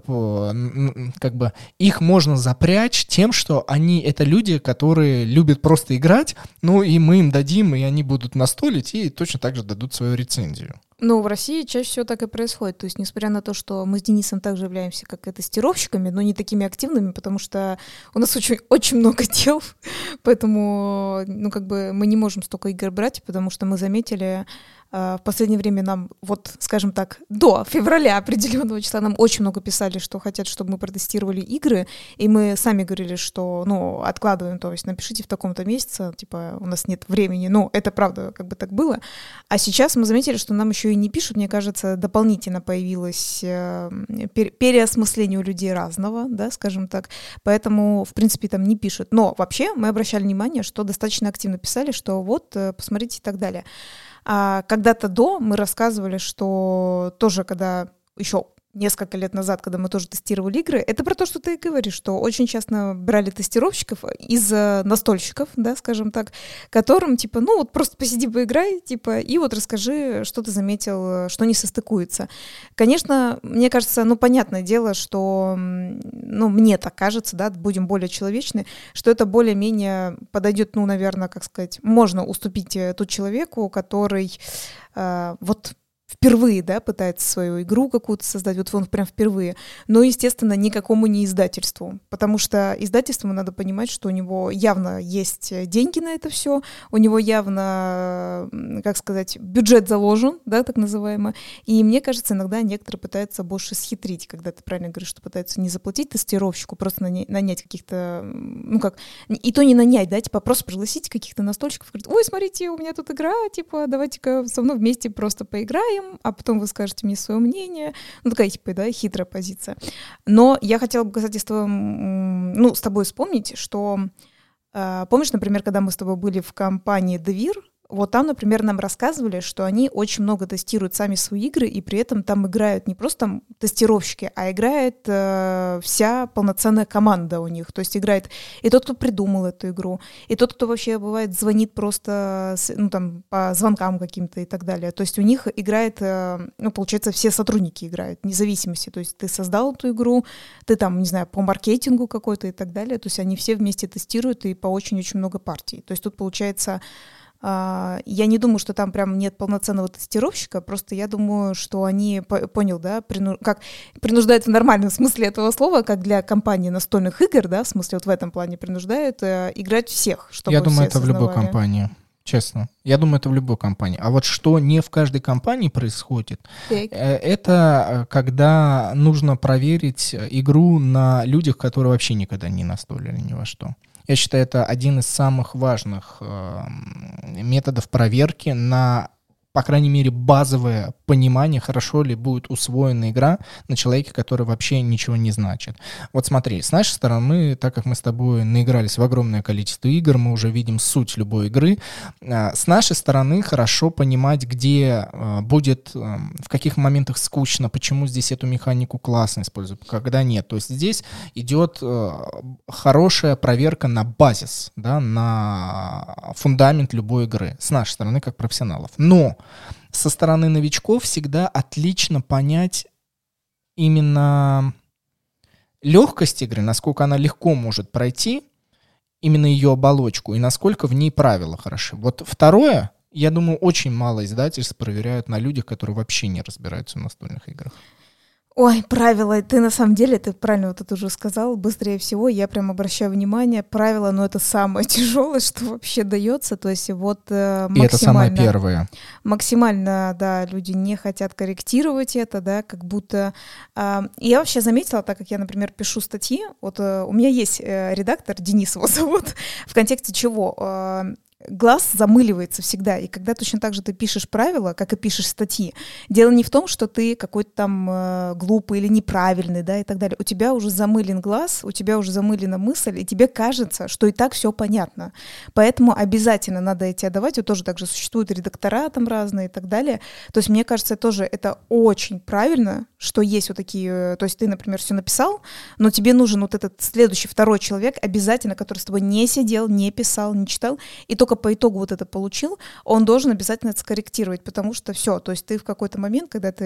как бы их можно запрячь тем, что они это люди, которые любят просто играть, ну и мы им дадим, и они будут настолить и точно так же дадут свою рецензию. Ну, в России чаще всего так и происходит. То есть, несмотря на то, что мы с Денисом также являемся как и тестировщиками, но не такими активными, потому что у нас очень, очень много дел, поэтому, ну, как бы мы не можем столько игр брать, потому что мы заметили, в последнее время нам, вот, скажем так, до февраля определенного числа нам очень много писали, что хотят, чтобы мы протестировали игры, и мы сами говорили, что, ну, откладываем, то есть напишите в таком-то месяце, типа, у нас нет времени, ну, это правда, как бы так было. А сейчас мы заметили, что нам еще и не пишут, мне кажется, дополнительно появилось э, переосмысление у людей разного, да, скажем так, поэтому, в принципе, там не пишут. Но вообще мы обращали внимание, что достаточно активно писали, что вот, э, посмотрите и так далее. А когда-то до мы рассказывали, что тоже, когда еще несколько лет назад, когда мы тоже тестировали игры, это про то, что ты говоришь, что очень часто брали тестировщиков из настольщиков, да, скажем так, которым, типа, ну вот просто посиди, поиграй, типа, и вот расскажи, что ты заметил, что не состыкуется. Конечно, мне кажется, ну, понятное дело, что, ну, мне так кажется, да, будем более человечны, что это более-менее подойдет, ну, наверное, как сказать, можно уступить э, тут человеку, который э, вот впервые, да, пытается свою игру какую-то создать, вот он прям впервые, но, естественно, никакому не издательству, потому что издательству надо понимать, что у него явно есть деньги на это все, у него явно, как сказать, бюджет заложен, да, так называемый, и мне кажется, иногда некоторые пытаются больше схитрить, когда ты правильно говоришь, что пытаются не заплатить тестировщику, просто нанять, каких-то, ну как, и то не нанять, да, типа просто пригласить каких-то настольщиков, говорить, ой, смотрите, у меня тут игра, типа, давайте-ка со мной вместе просто поиграем, поговорим, а потом вы скажете мне свое мнение. Ну, такая, типа, да, хитрая позиция. Но я хотела бы, кстати, с тобой, ну, с тобой вспомнить, что А, помнишь, например, когда мы с тобой были в компании Devir, вот там, например, нам рассказывали, что они очень много тестируют сами свои игры, и при этом там играют не просто там тестировщики, а играет э, вся полноценная команда у них. То есть играет и тот, кто придумал эту игру, и тот, кто вообще бывает звонит просто ну, там, по звонкам каким-то и так далее. То есть у них играет, э, ну, получается, все сотрудники играют, независимости. То есть ты создал эту игру, ты там, не знаю, по маркетингу какой-то и так далее. То есть они все вместе тестируют и по очень-очень много партий. То есть тут получается я не думаю, что там прям нет полноценного тестировщика, просто я думаю, что они, понял, да, прину, как принуждают в нормальном смысле этого слова, как для компании настольных игр, да, в смысле вот в этом плане принуждают э, играть всех, чтобы Я думаю, это сознавали. в любой компании. Честно. Я думаю, это в любой компании. А вот что не в каждой компании происходит, так. Э, это э, когда нужно проверить игру на людях, которые вообще никогда не настолили ни во что. Я считаю, это один из самых важных э, методов проверки на по крайней мере, базовое понимание, хорошо ли будет усвоена игра на человеке, который вообще ничего не значит. Вот смотри, с нашей стороны, так как мы с тобой наигрались в огромное количество игр, мы уже видим суть любой игры, а, с нашей стороны хорошо понимать, где а, будет, а, в каких моментах скучно, почему здесь эту механику классно используют, когда нет. То есть здесь идет хорошая проверка на базис, да, на фундамент любой игры с нашей стороны, как профессионалов. Но со стороны новичков всегда отлично понять именно легкость игры, насколько она легко может пройти, именно ее оболочку, и насколько в ней правила хороши. Вот второе, я думаю, очень мало издательств проверяют на людях, которые вообще не разбираются в настольных играх. Ой, правила, ты на самом деле, ты правильно вот это уже сказал, быстрее всего я прям обращаю внимание, правила, но это самое тяжелое, что вообще дается, то есть вот э, максимально... И это самое первое. Максимально, да, люди не хотят корректировать это, да, как будто... Э, я вообще заметила, так как я, например, пишу статьи, вот э, у меня есть э, редактор, Денис его зовут, в контексте чего? Э, глаз замыливается всегда. И когда точно так же ты пишешь правила, как и пишешь статьи, дело не в том, что ты какой-то там э, глупый или неправильный, да, и так далее. У тебя уже замылен глаз, у тебя уже замылена мысль, и тебе кажется, что и так все понятно. Поэтому обязательно надо эти отдавать. Вот тоже также существуют редактора там разные и так далее. То есть мне кажется, тоже это очень правильно, что есть вот такие... То есть ты, например, все написал, но тебе нужен вот этот следующий, второй человек обязательно, который с тобой не сидел, не писал, не читал, и только по итогу вот это получил, он должен обязательно это скорректировать, потому что все, то есть ты в какой-то момент, когда ты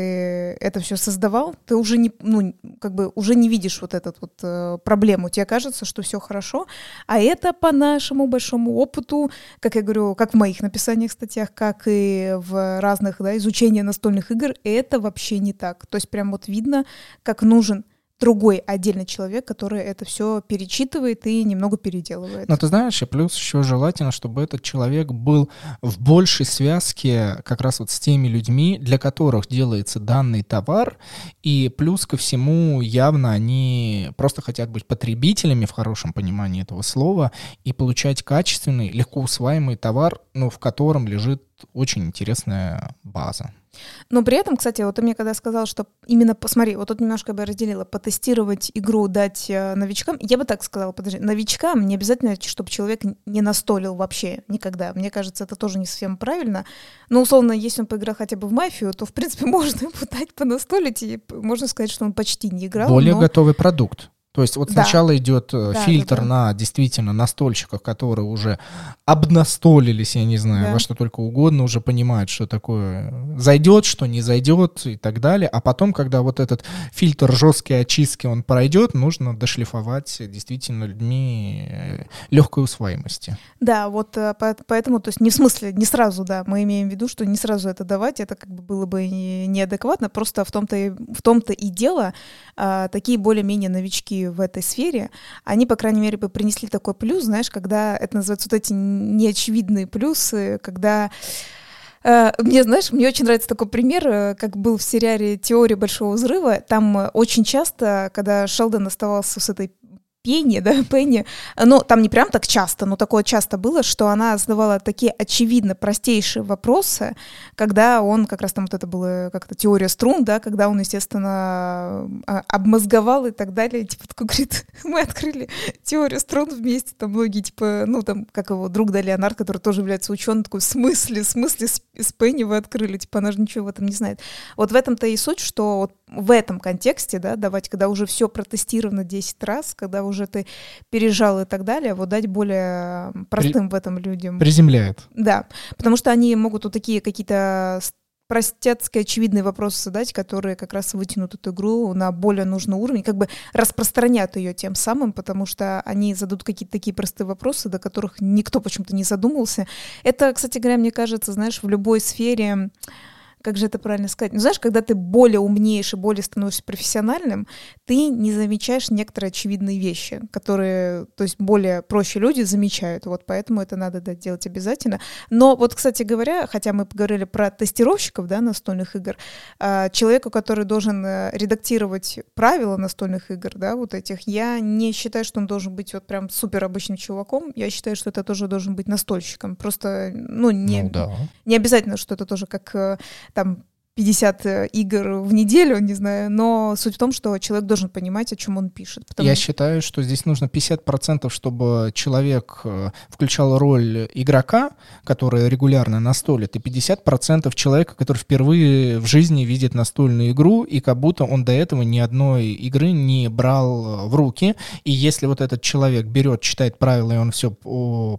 это все создавал, ты уже не, ну, как бы уже не видишь вот эту вот э, проблему, тебе кажется, что все хорошо, а это по нашему большому опыту, как я говорю, как в моих написаниях статьях, как и в разных, да, изучении настольных игр, это вообще не так, то есть прям вот видно, как нужен другой отдельный человек, который это все перечитывает и немного переделывает. Но ты знаешь, и плюс еще желательно, чтобы этот человек был в большей связке как раз вот с теми людьми, для которых делается данный товар, и плюс ко всему явно они просто хотят быть потребителями в хорошем понимании этого слова и получать качественный, легко усваиваемый товар, ну, в котором лежит очень интересная база. Но при этом, кстати, вот ты мне когда сказал, что именно, посмотри, вот тут немножко бы разделила, потестировать игру дать э, новичкам, я бы так сказала, подожди, новичкам не обязательно, чтобы человек не настолил вообще никогда. Мне кажется, это тоже не совсем правильно. Но, условно, если он поиграл хотя бы в мафию, то, в принципе, можно ему дать понастолить, и можно сказать, что он почти не играл. Более но... готовый продукт. То есть вот да. сначала идет э, да, фильтр да, да. на действительно настольщиков, которые уже обнастолились, я не знаю, да. во что только угодно, уже понимают, что такое зайдет, что не зайдет и так далее. А потом, когда вот этот фильтр жесткой очистки он пройдет, нужно дошлифовать действительно людьми э, легкой усвоимости. Да, вот э, поэтому, то есть не в смысле, не сразу, да, мы имеем в виду, что не сразу это давать, это как бы было бы неадекватно, просто в том-то и, в том-то и дело, а, такие более-менее новички в этой сфере, они, по крайней мере, бы принесли такой плюс, знаешь, когда это называется вот эти неочевидные плюсы, когда э, мне, знаешь, мне очень нравится такой пример, э, как был в сериале «Теория большого взрыва». Там очень часто, когда Шелдон оставался с этой Пенни, да, Пенни, ну, там не прям так часто, но такое часто было, что она задавала такие очевидно простейшие вопросы, когда он, как раз там вот это было как-то теория струн, да, когда он, естественно, а, обмозговал и так далее, типа, такой говорит, мы открыли теорию струн вместе, там многие, типа, ну, там, как его друг да, Леонард, который тоже является ученым, такой, в смысле, в смысле с, с Пенни вы открыли, типа, она же ничего в этом не знает. Вот в этом-то и суть, что вот в этом контексте, да, давать, когда уже все протестировано 10 раз, когда уже ты пережал и так далее, вот дать более простым При... в этом людям. Приземляет. Да, потому что они могут вот такие какие-то простецкие, очевидные вопросы задать, которые как раз вытянут эту игру на более нужный уровень, как бы распространят ее тем самым, потому что они зададут какие-то такие простые вопросы, до которых никто почему-то не задумался. Это, кстати говоря, мне кажется, знаешь, в любой сфере как же это правильно сказать? Ну, знаешь, когда ты более умнеешь и более становишься профессиональным, ты не замечаешь некоторые очевидные вещи, которые, то есть более проще люди замечают. Вот поэтому это надо да, делать обязательно. Но вот, кстати говоря, хотя мы поговорили про тестировщиков, да, настольных игр, а, человеку, который должен э, редактировать правила настольных игр, да, вот этих, я не считаю, что он должен быть вот прям супер обычным чуваком. Я считаю, что это тоже должен быть настольщиком. Просто, ну, не, ну, да. не обязательно, что это тоже как э, там 50 э, игр в неделю, не знаю, но суть в том, что человек должен понимать, о чем он пишет. Потому... Я считаю, что здесь нужно 50%, чтобы человек э, включал роль игрока, который регулярно настолит, и 50% человека, который впервые в жизни видит настольную игру, и как будто он до этого ни одной игры не брал э, в руки. И если вот этот человек берет, читает правила, и он все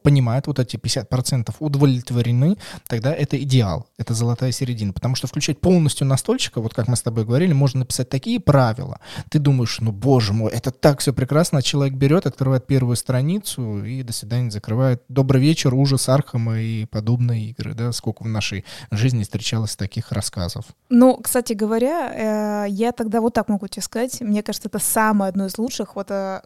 понимает, вот эти 50% удовлетворены, тогда это идеал, это золотая середина. Потому что включать полностью настольщика, вот как мы с тобой говорили, можно написать такие правила. Ты думаешь, ну боже мой, это так все прекрасно, а человек берет, открывает первую страницу и до свидания закрывает. Добрый вечер, ужас Архама и подобные игры, да, сколько в нашей жизни встречалось таких рассказов. Ну, кстати говоря, э, я тогда вот так могу тебе сказать, мне кажется, это самое одно из лучших, вот э,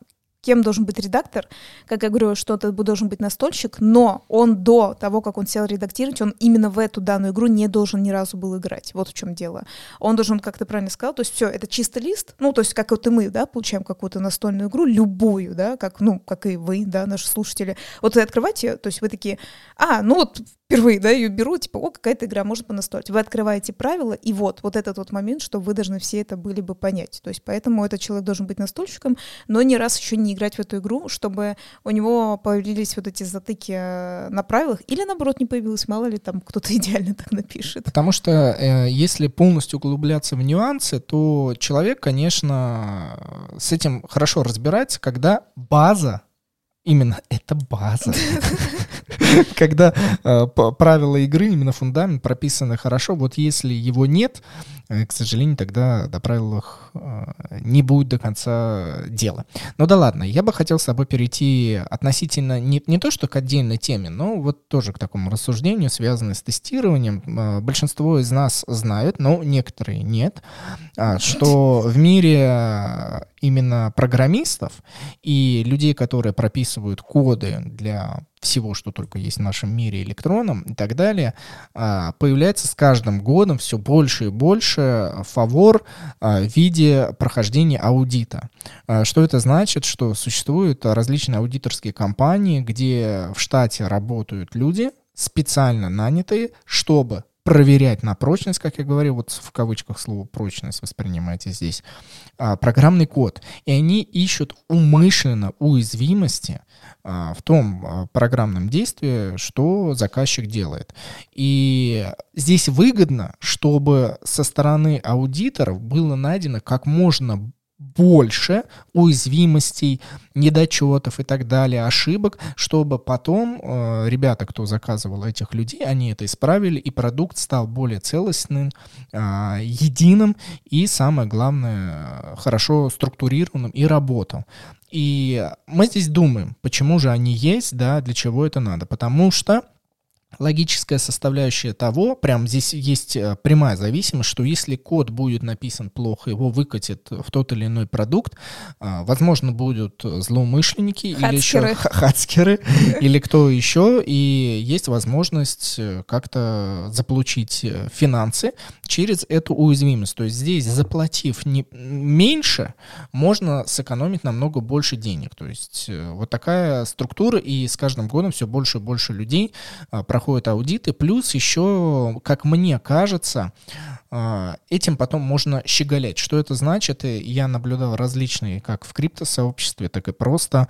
кем должен быть редактор. Как я говорю, что это должен быть настольщик, но он до того, как он сел редактировать, он именно в эту данную игру не должен ни разу был играть. Вот в чем дело. Он должен, как ты правильно сказал, то есть все, это чисто лист, ну, то есть как вот и мы, да, получаем какую-то настольную игру, любую, да, как, ну, как и вы, да, наши слушатели. Вот вы открываете, то есть вы такие, а, ну вот впервые, да, ее беру, типа, о, какая-то игра может понастолить. Вы открываете правила, и вот, вот этот вот момент, что вы должны все это были бы понять. То есть поэтому этот человек должен быть настольщиком, но не раз еще не играть в эту игру, чтобы у него появились вот эти затыки э, на правилах, или наоборот не появилось, мало ли там кто-то идеально так напишет. Потому что э, если полностью углубляться в нюансы, то человек, конечно, с этим хорошо разбирается, когда база Именно это база. Когда э, правила игры, именно фундамент прописаны хорошо, вот если его нет, э, к сожалению, тогда до правилах э, не будет до конца дела. Ну да ладно, я бы хотел с тобой перейти относительно не, не то, что к отдельной теме, но вот тоже к такому рассуждению, связанному с тестированием. Большинство из нас знают, но некоторые нет, что в мире именно программистов и людей, которые прописывают коды для всего, что только есть в нашем мире электроном и так далее, а, появляется с каждым годом все больше и больше фавор а, в виде прохождения аудита. А, что это значит? Что существуют различные аудиторские компании, где в штате работают люди, специально нанятые, чтобы проверять на прочность, как я говорил, вот в кавычках слово прочность воспринимайте здесь, а, программный код. И они ищут умышленно уязвимости а, в том а, программном действии, что заказчик делает. И здесь выгодно, чтобы со стороны аудиторов было найдено как можно больше уязвимостей, недочетов и так далее, ошибок, чтобы потом э, ребята, кто заказывал этих людей, они это исправили, и продукт стал более целостным, э, единым и, самое главное, хорошо структурированным и работал. И мы здесь думаем, почему же они есть, да, для чего это надо. Потому что логическая составляющая того, прям здесь есть э, прямая зависимость, что если код будет написан плохо, его выкатит в тот или иной продукт, а, возможно, будут злоумышленники Хацкеры. или еще хацкеры, или кто еще, и есть возможность э, как-то заполучить э, финансы через эту уязвимость. То есть здесь, заплатив не, меньше, можно сэкономить намного больше денег. То есть вот такая структура, и с каждым годом все больше и больше людей а, проходят аудиты, плюс еще, как мне кажется, а, этим потом можно щеголять. Что это значит? Я наблюдал различные, как в криптосообществе, так и просто,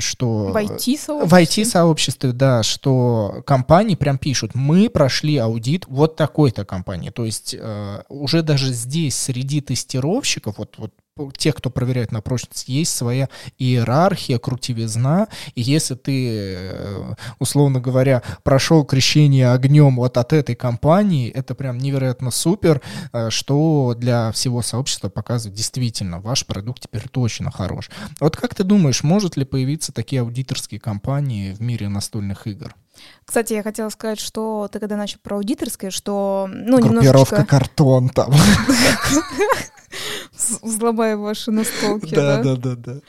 что... В IT-сообществе? В IT-сообществе, да, что компании прям пишут, мы прошли аудит вот такой-то компании. То есть а, уже даже здесь среди тестировщиков, вот, вот тех, кто проверяет на прочность, есть своя иерархия, крутивизна, и если ты, э, условно говоря, прошел крещение огнем вот от этой компании, это прям невероятно супер, э, что для всего сообщества показывает действительно, ваш продукт теперь точно хорош. Вот как ты думаешь, может ли появиться такие аудиторские компании в мире настольных игр? Кстати, я хотела сказать, что ты когда начал про аудиторское, что, ну, Группировка немножечко... картон там. Взломаем ваши настолки, да? Да, да, да,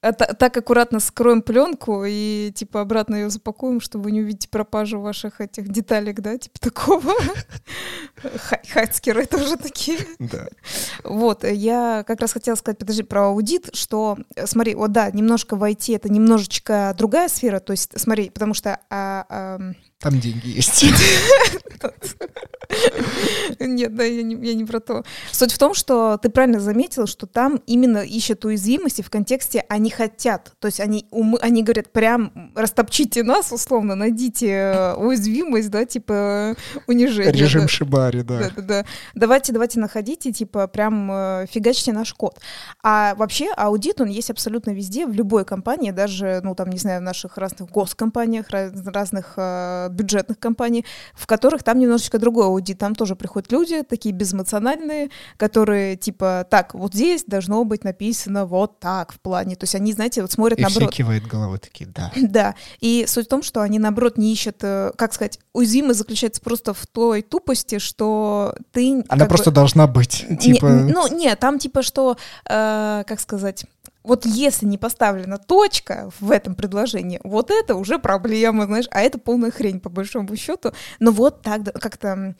А так аккуратно скроем пленку и типа обратно ее запакуем, чтобы вы не увидите пропажу ваших этих деталек, да, типа такого. Хацкеры тоже такие. Да. Вот, я как раз хотела сказать, подожди, про аудит, что, смотри, вот да, немножко в IT это немножечко другая сфера, то есть, смотри, потому что а, а, там деньги есть. Нет, да, я не, я не про то. Суть в том, что ты правильно заметил, что там именно ищут уязвимости в контексте они хотят. То есть они, умы, они говорят, прям растопчите нас, условно, найдите э, уязвимость, да, типа унижение. Режим да. Шибари, да. Да, да, да. Давайте, давайте находите, типа, прям э, фигачьте наш код. А вообще аудит, он есть абсолютно везде, в любой компании, даже, ну, там, не знаю, в наших разных госкомпаниях, разных э, бюджетных компаний, в которых там немножечко другой аудит. Там тоже приходят люди, такие безэмоциональные, которые типа, так, вот здесь должно быть написано вот так в плане. То есть они, знаете, вот смотрят и наоборот. все кивают головой такие, да. Да. И суть в том, что они наоборот не ищут, э, как сказать, уязвимость заключается просто в той тупости, что ты... Она просто бы... должна быть. Типа... Не, ну, нет, там типа что, э, как сказать, вот если не поставлена точка в этом предложении, вот это уже проблема, знаешь, а это полная хрень по большому счету. Но вот так как-то...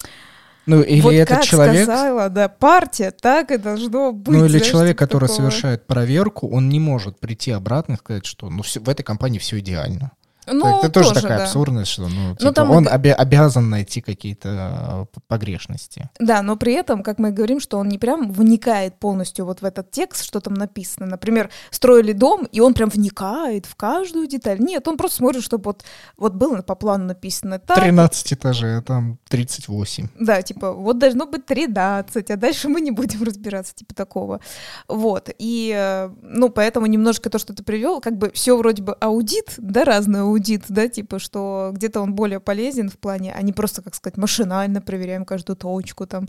Ну, или вот этот как человек... сказала, да, партия, так и должно быть. Ну, или знаешь, человек, который такого. совершает проверку, он не может прийти обратно и сказать, что ну, все, в этой компании все идеально. Ну, это тоже, тоже такая да. абсурдность, что ну, Ну, типа, там он это- обя- обязан найти какие-то э, погрешности. Да, но при этом, как мы говорим, что он не прям вникает полностью вот в этот текст, что там написано. Например, строили дом, и он прям вникает в каждую деталь. Нет, он просто смотрит, чтобы вот, вот было по плану написано так. 13 этажей, а там 38. Да, типа, вот должно быть 13, а дальше мы не будем разбираться, типа такого. Вот. И, э, ну, поэтому немножко то, что ты привел, как бы все вроде бы аудит, да, разный аудит, да, типа, что где-то он более полезен в плане, а не просто, как сказать, машинально проверяем каждую точку там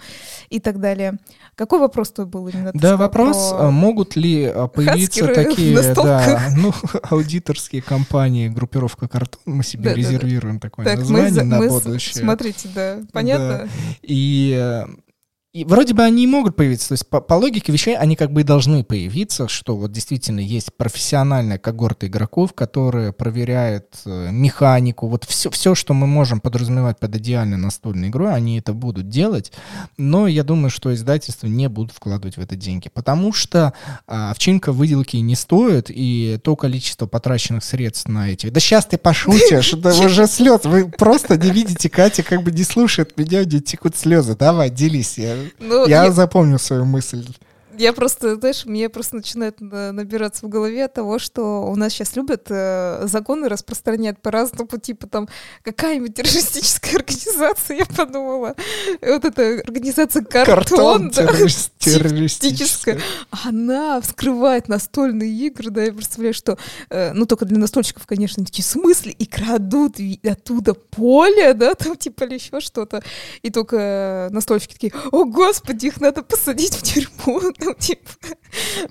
и так далее. Какой вопрос твой был именно? Да, вопрос, про- а могут ли а, появиться такие, да, ну, аудиторские компании, группировка картон, мы себе Да-да-да. резервируем такое Так, мы, название за- на мы будущее. смотрите, да, понятно? И, э, и вроде бы они и могут появиться. То есть по, по логике вещей они как бы и должны появиться, что вот действительно есть профессиональная когорта игроков, которые проверяют э, механику. Вот все, все, что мы можем подразумевать под идеальной настольной игрой, они это будут делать. Но я думаю, что издательства не будут вкладывать в это деньги. Потому что а, овчинка выделки не стоит, и то количество потраченных средств на эти... Да сейчас ты пошутишь, да уже слез. Вы просто не видите, Катя как бы не слушает меня, у нее текут слезы. Давай, делись. Ну, я я- запомнил свою мысль. Я просто, знаешь, мне просто начинает на- набираться в голове того, что у нас сейчас любят э, законы распространять по-разному, типа там какая-нибудь террористическая организация, я подумала. Вот эта организация Картон, да, террорист- террористическая. она вскрывает настольные игры, да, я представляю, что, э, ну, только для настольщиков, конечно, такие смысле, и крадут оттуда поле, да, там, типа, или еще что-то. И только настольщики такие, о, господи, их надо посадить в тюрьму, Ну, типа,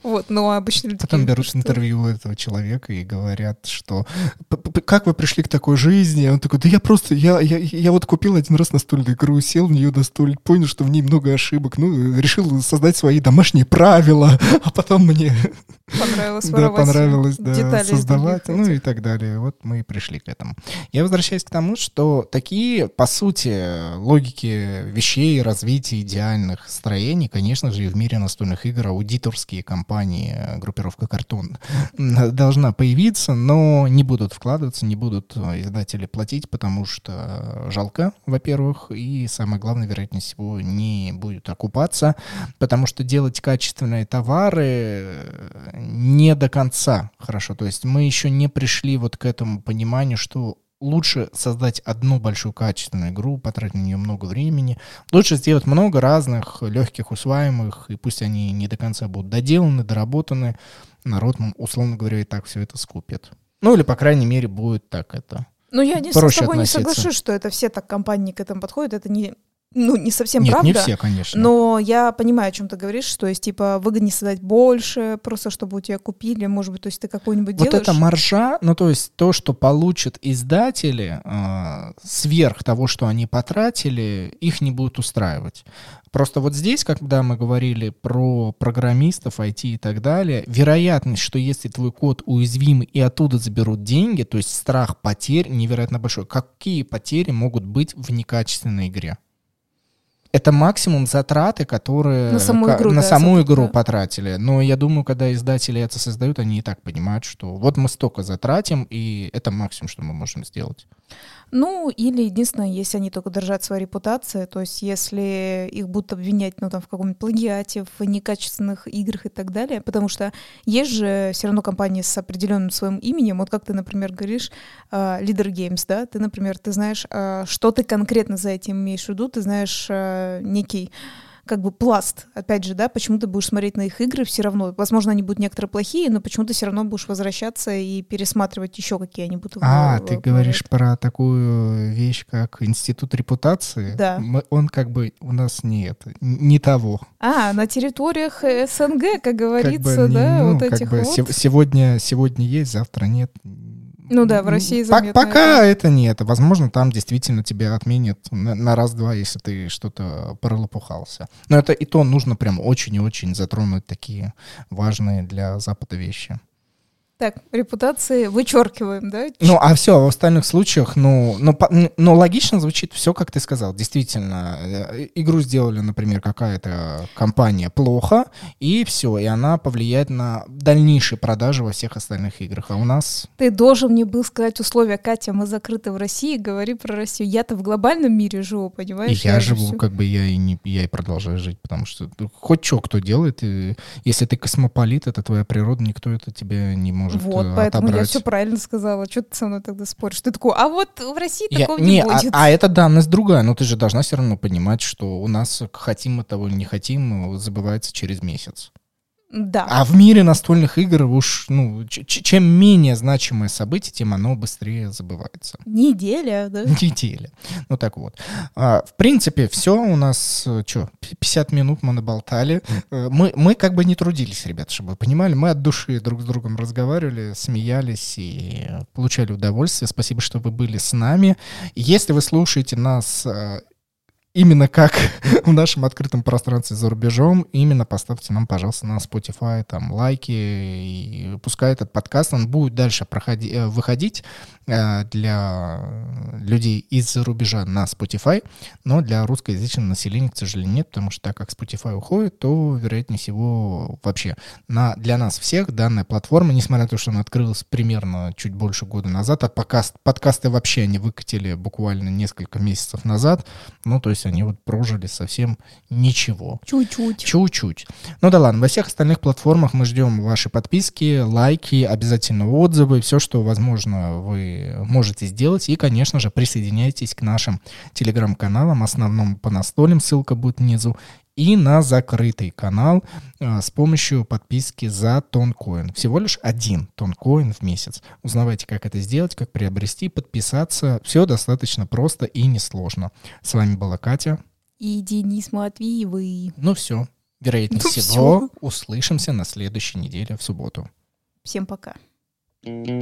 вот, но обычно люди Потом такие, берут что- интервью у этого человека и говорят, что «П- п- как вы пришли к такой жизни? Он такой, да я просто, я, я, я вот купил один раз настольную игру, сел в нее настольно, понял, что в ней много ошибок, ну, решил создать свои домашние правила, а потом мне Понравилось да, понравилось да, создавать, ну и так далее. Вот мы и пришли к этому. Я возвращаюсь к тому, что такие, по сути, логики вещей, развития идеальных строений, конечно же, и в мире настольных игр аудиторские компании, э, группировка «Картон» должна появиться, но не будут вкладываться, не будут э, издатели платить, потому что жалко, во-первых, и самое главное, вероятнее всего, не будет окупаться, потому что делать качественные товары э, не до конца хорошо. То есть мы еще не пришли вот к этому пониманию, что лучше создать одну большую качественную игру, потратить на нее много времени. Лучше сделать много разных легких, усваиваемых, и пусть они не до конца будут доделаны, доработаны. Народ, условно говоря, и так все это скупит. Ну или, по крайней мере, будет так это. Ну, я не, с тобой не относиться. соглашусь, что это все так компании к этому подходят. Это не, ну, не совсем Нет, правда. не все, конечно. Но я понимаю, о чем ты говоришь, что есть, типа, выгоднее создать больше, просто чтобы у тебя купили, может быть, то есть ты какой-нибудь Вот делаешь... эта маржа, ну то есть то, что получат издатели э, сверх того, что они потратили, их не будет устраивать. Просто вот здесь, когда мы говорили про программистов, IT и так далее, вероятность, что если твой код уязвимый и оттуда заберут деньги, то есть страх потерь невероятно большой. Какие потери могут быть в некачественной игре? Это максимум затраты, которые На саму игру, на да, саму сам- игру да. потратили. Но я думаю, когда издатели это создают, они и так понимают, что вот мы столько затратим, и это максимум, что мы можем сделать. Ну, или единственное, если они только держат свою репутацию, то есть если их будут обвинять, ну, там, в каком-нибудь плагиате, в некачественных играх и так далее, потому что есть же все равно компании с определенным своим именем, вот как ты, например, говоришь, Leader Games, да, ты, например, ты знаешь, э, что ты конкретно за этим имеешь в виду, ты знаешь э, некий как бы пласт, опять же, да, почему ты будешь смотреть на их игры все равно. Возможно, они будут некоторые плохие, но почему ты все равно будешь возвращаться и пересматривать еще какие они будут. А, в- ты в- говоришь про такую вещь, как институт репутации? Да. Мы- он как бы у нас не это, не того. А, на территориях э, СНГ, как Как говорится, бы не- да, ну, вот как этих бы вот. се- сегодня, сегодня есть, завтра нет. Ну да, в России заметно Пока это это. Возможно, там действительно тебя отменят на, на раз-два, если ты что-то пролопухался. Но это и то нужно прям очень и очень затронуть такие важные для Запада вещи. Так, репутации вычеркиваем, да? Ну, а все, в остальных случаях, ну, ну, по- н- ну, логично звучит все, как ты сказал. Действительно, э, игру сделали, например, какая-то компания плохо, и все, и она повлияет на дальнейшие продажи во всех остальных играх. А у нас Ты должен мне был сказать условия, Катя, мы закрыты в России, говори про Россию. Я-то в глобальном мире живу, понимаешь? я же живу, всё- как бы я и не я и продолжаю жить, потому что ну, хоть что кто делает, и если ты космополит, это твоя природа, никто это тебе не может Вот, э, поэтому я отобрать. все правильно сказала. Что ты со мной тогда споришь? Ты такой, а вот в России Я- такого не, не, а, будет. а это данность другая, но ты же должна все равно понимать, что у нас хотим мы того или не хотим, забывается через месяц. Да. А в мире настольных игр уж, ну, чем менее значимое событие, тем оно быстрее забывается. Неделя, да? Неделя. Ну так вот. А, в принципе, все у нас, что, 50 минут мы наболтали. Э, Мы, мы как бы не трудились, ребят, чтобы вы понимали. Мы от души друг с другом разговаривали, смеялись и получали удовольствие. Спасибо, что вы были с нами. Если вы слушаете нас э, именно как в нашем открытом пространстве за рубежом, именно поставьте нам, пожалуйста, на Spotify там лайки, и пускай этот подкаст, он будет дальше проходи- э, выходить э, для людей из-за рубежа на Spotify, но для русскоязычного населения, к сожалению, нет, потому что так как Spotify уходит, то, вероятнее всего, вообще на, для нас всех данная платформа, несмотря на то, что она открылась примерно чуть больше года назад, а подкаст, подкасты вообще они выкатили буквально несколько месяцев назад, ну, то есть они вот прожили совсем ничего. Чуть-чуть. Чуть-чуть. Ну да ладно, во всех остальных платформах мы ждем ваши подписки, лайки, обязательно отзывы, все, что возможно вы можете сделать. И, конечно же, присоединяйтесь к нашим телеграм-каналам, основном по настолям, ссылка будет внизу, и на закрытый канал а, с помощью подписки за тонкоин. Всего лишь один тонкоин в месяц. Узнавайте, как это сделать, как приобрести, подписаться. Все достаточно просто и несложно. С вами была Катя. И Денис Матвеевый. Ну все, Вероятнее Ну, всего, всё. услышимся на следующей неделе в субботу. Всем пока. Thank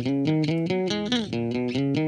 you.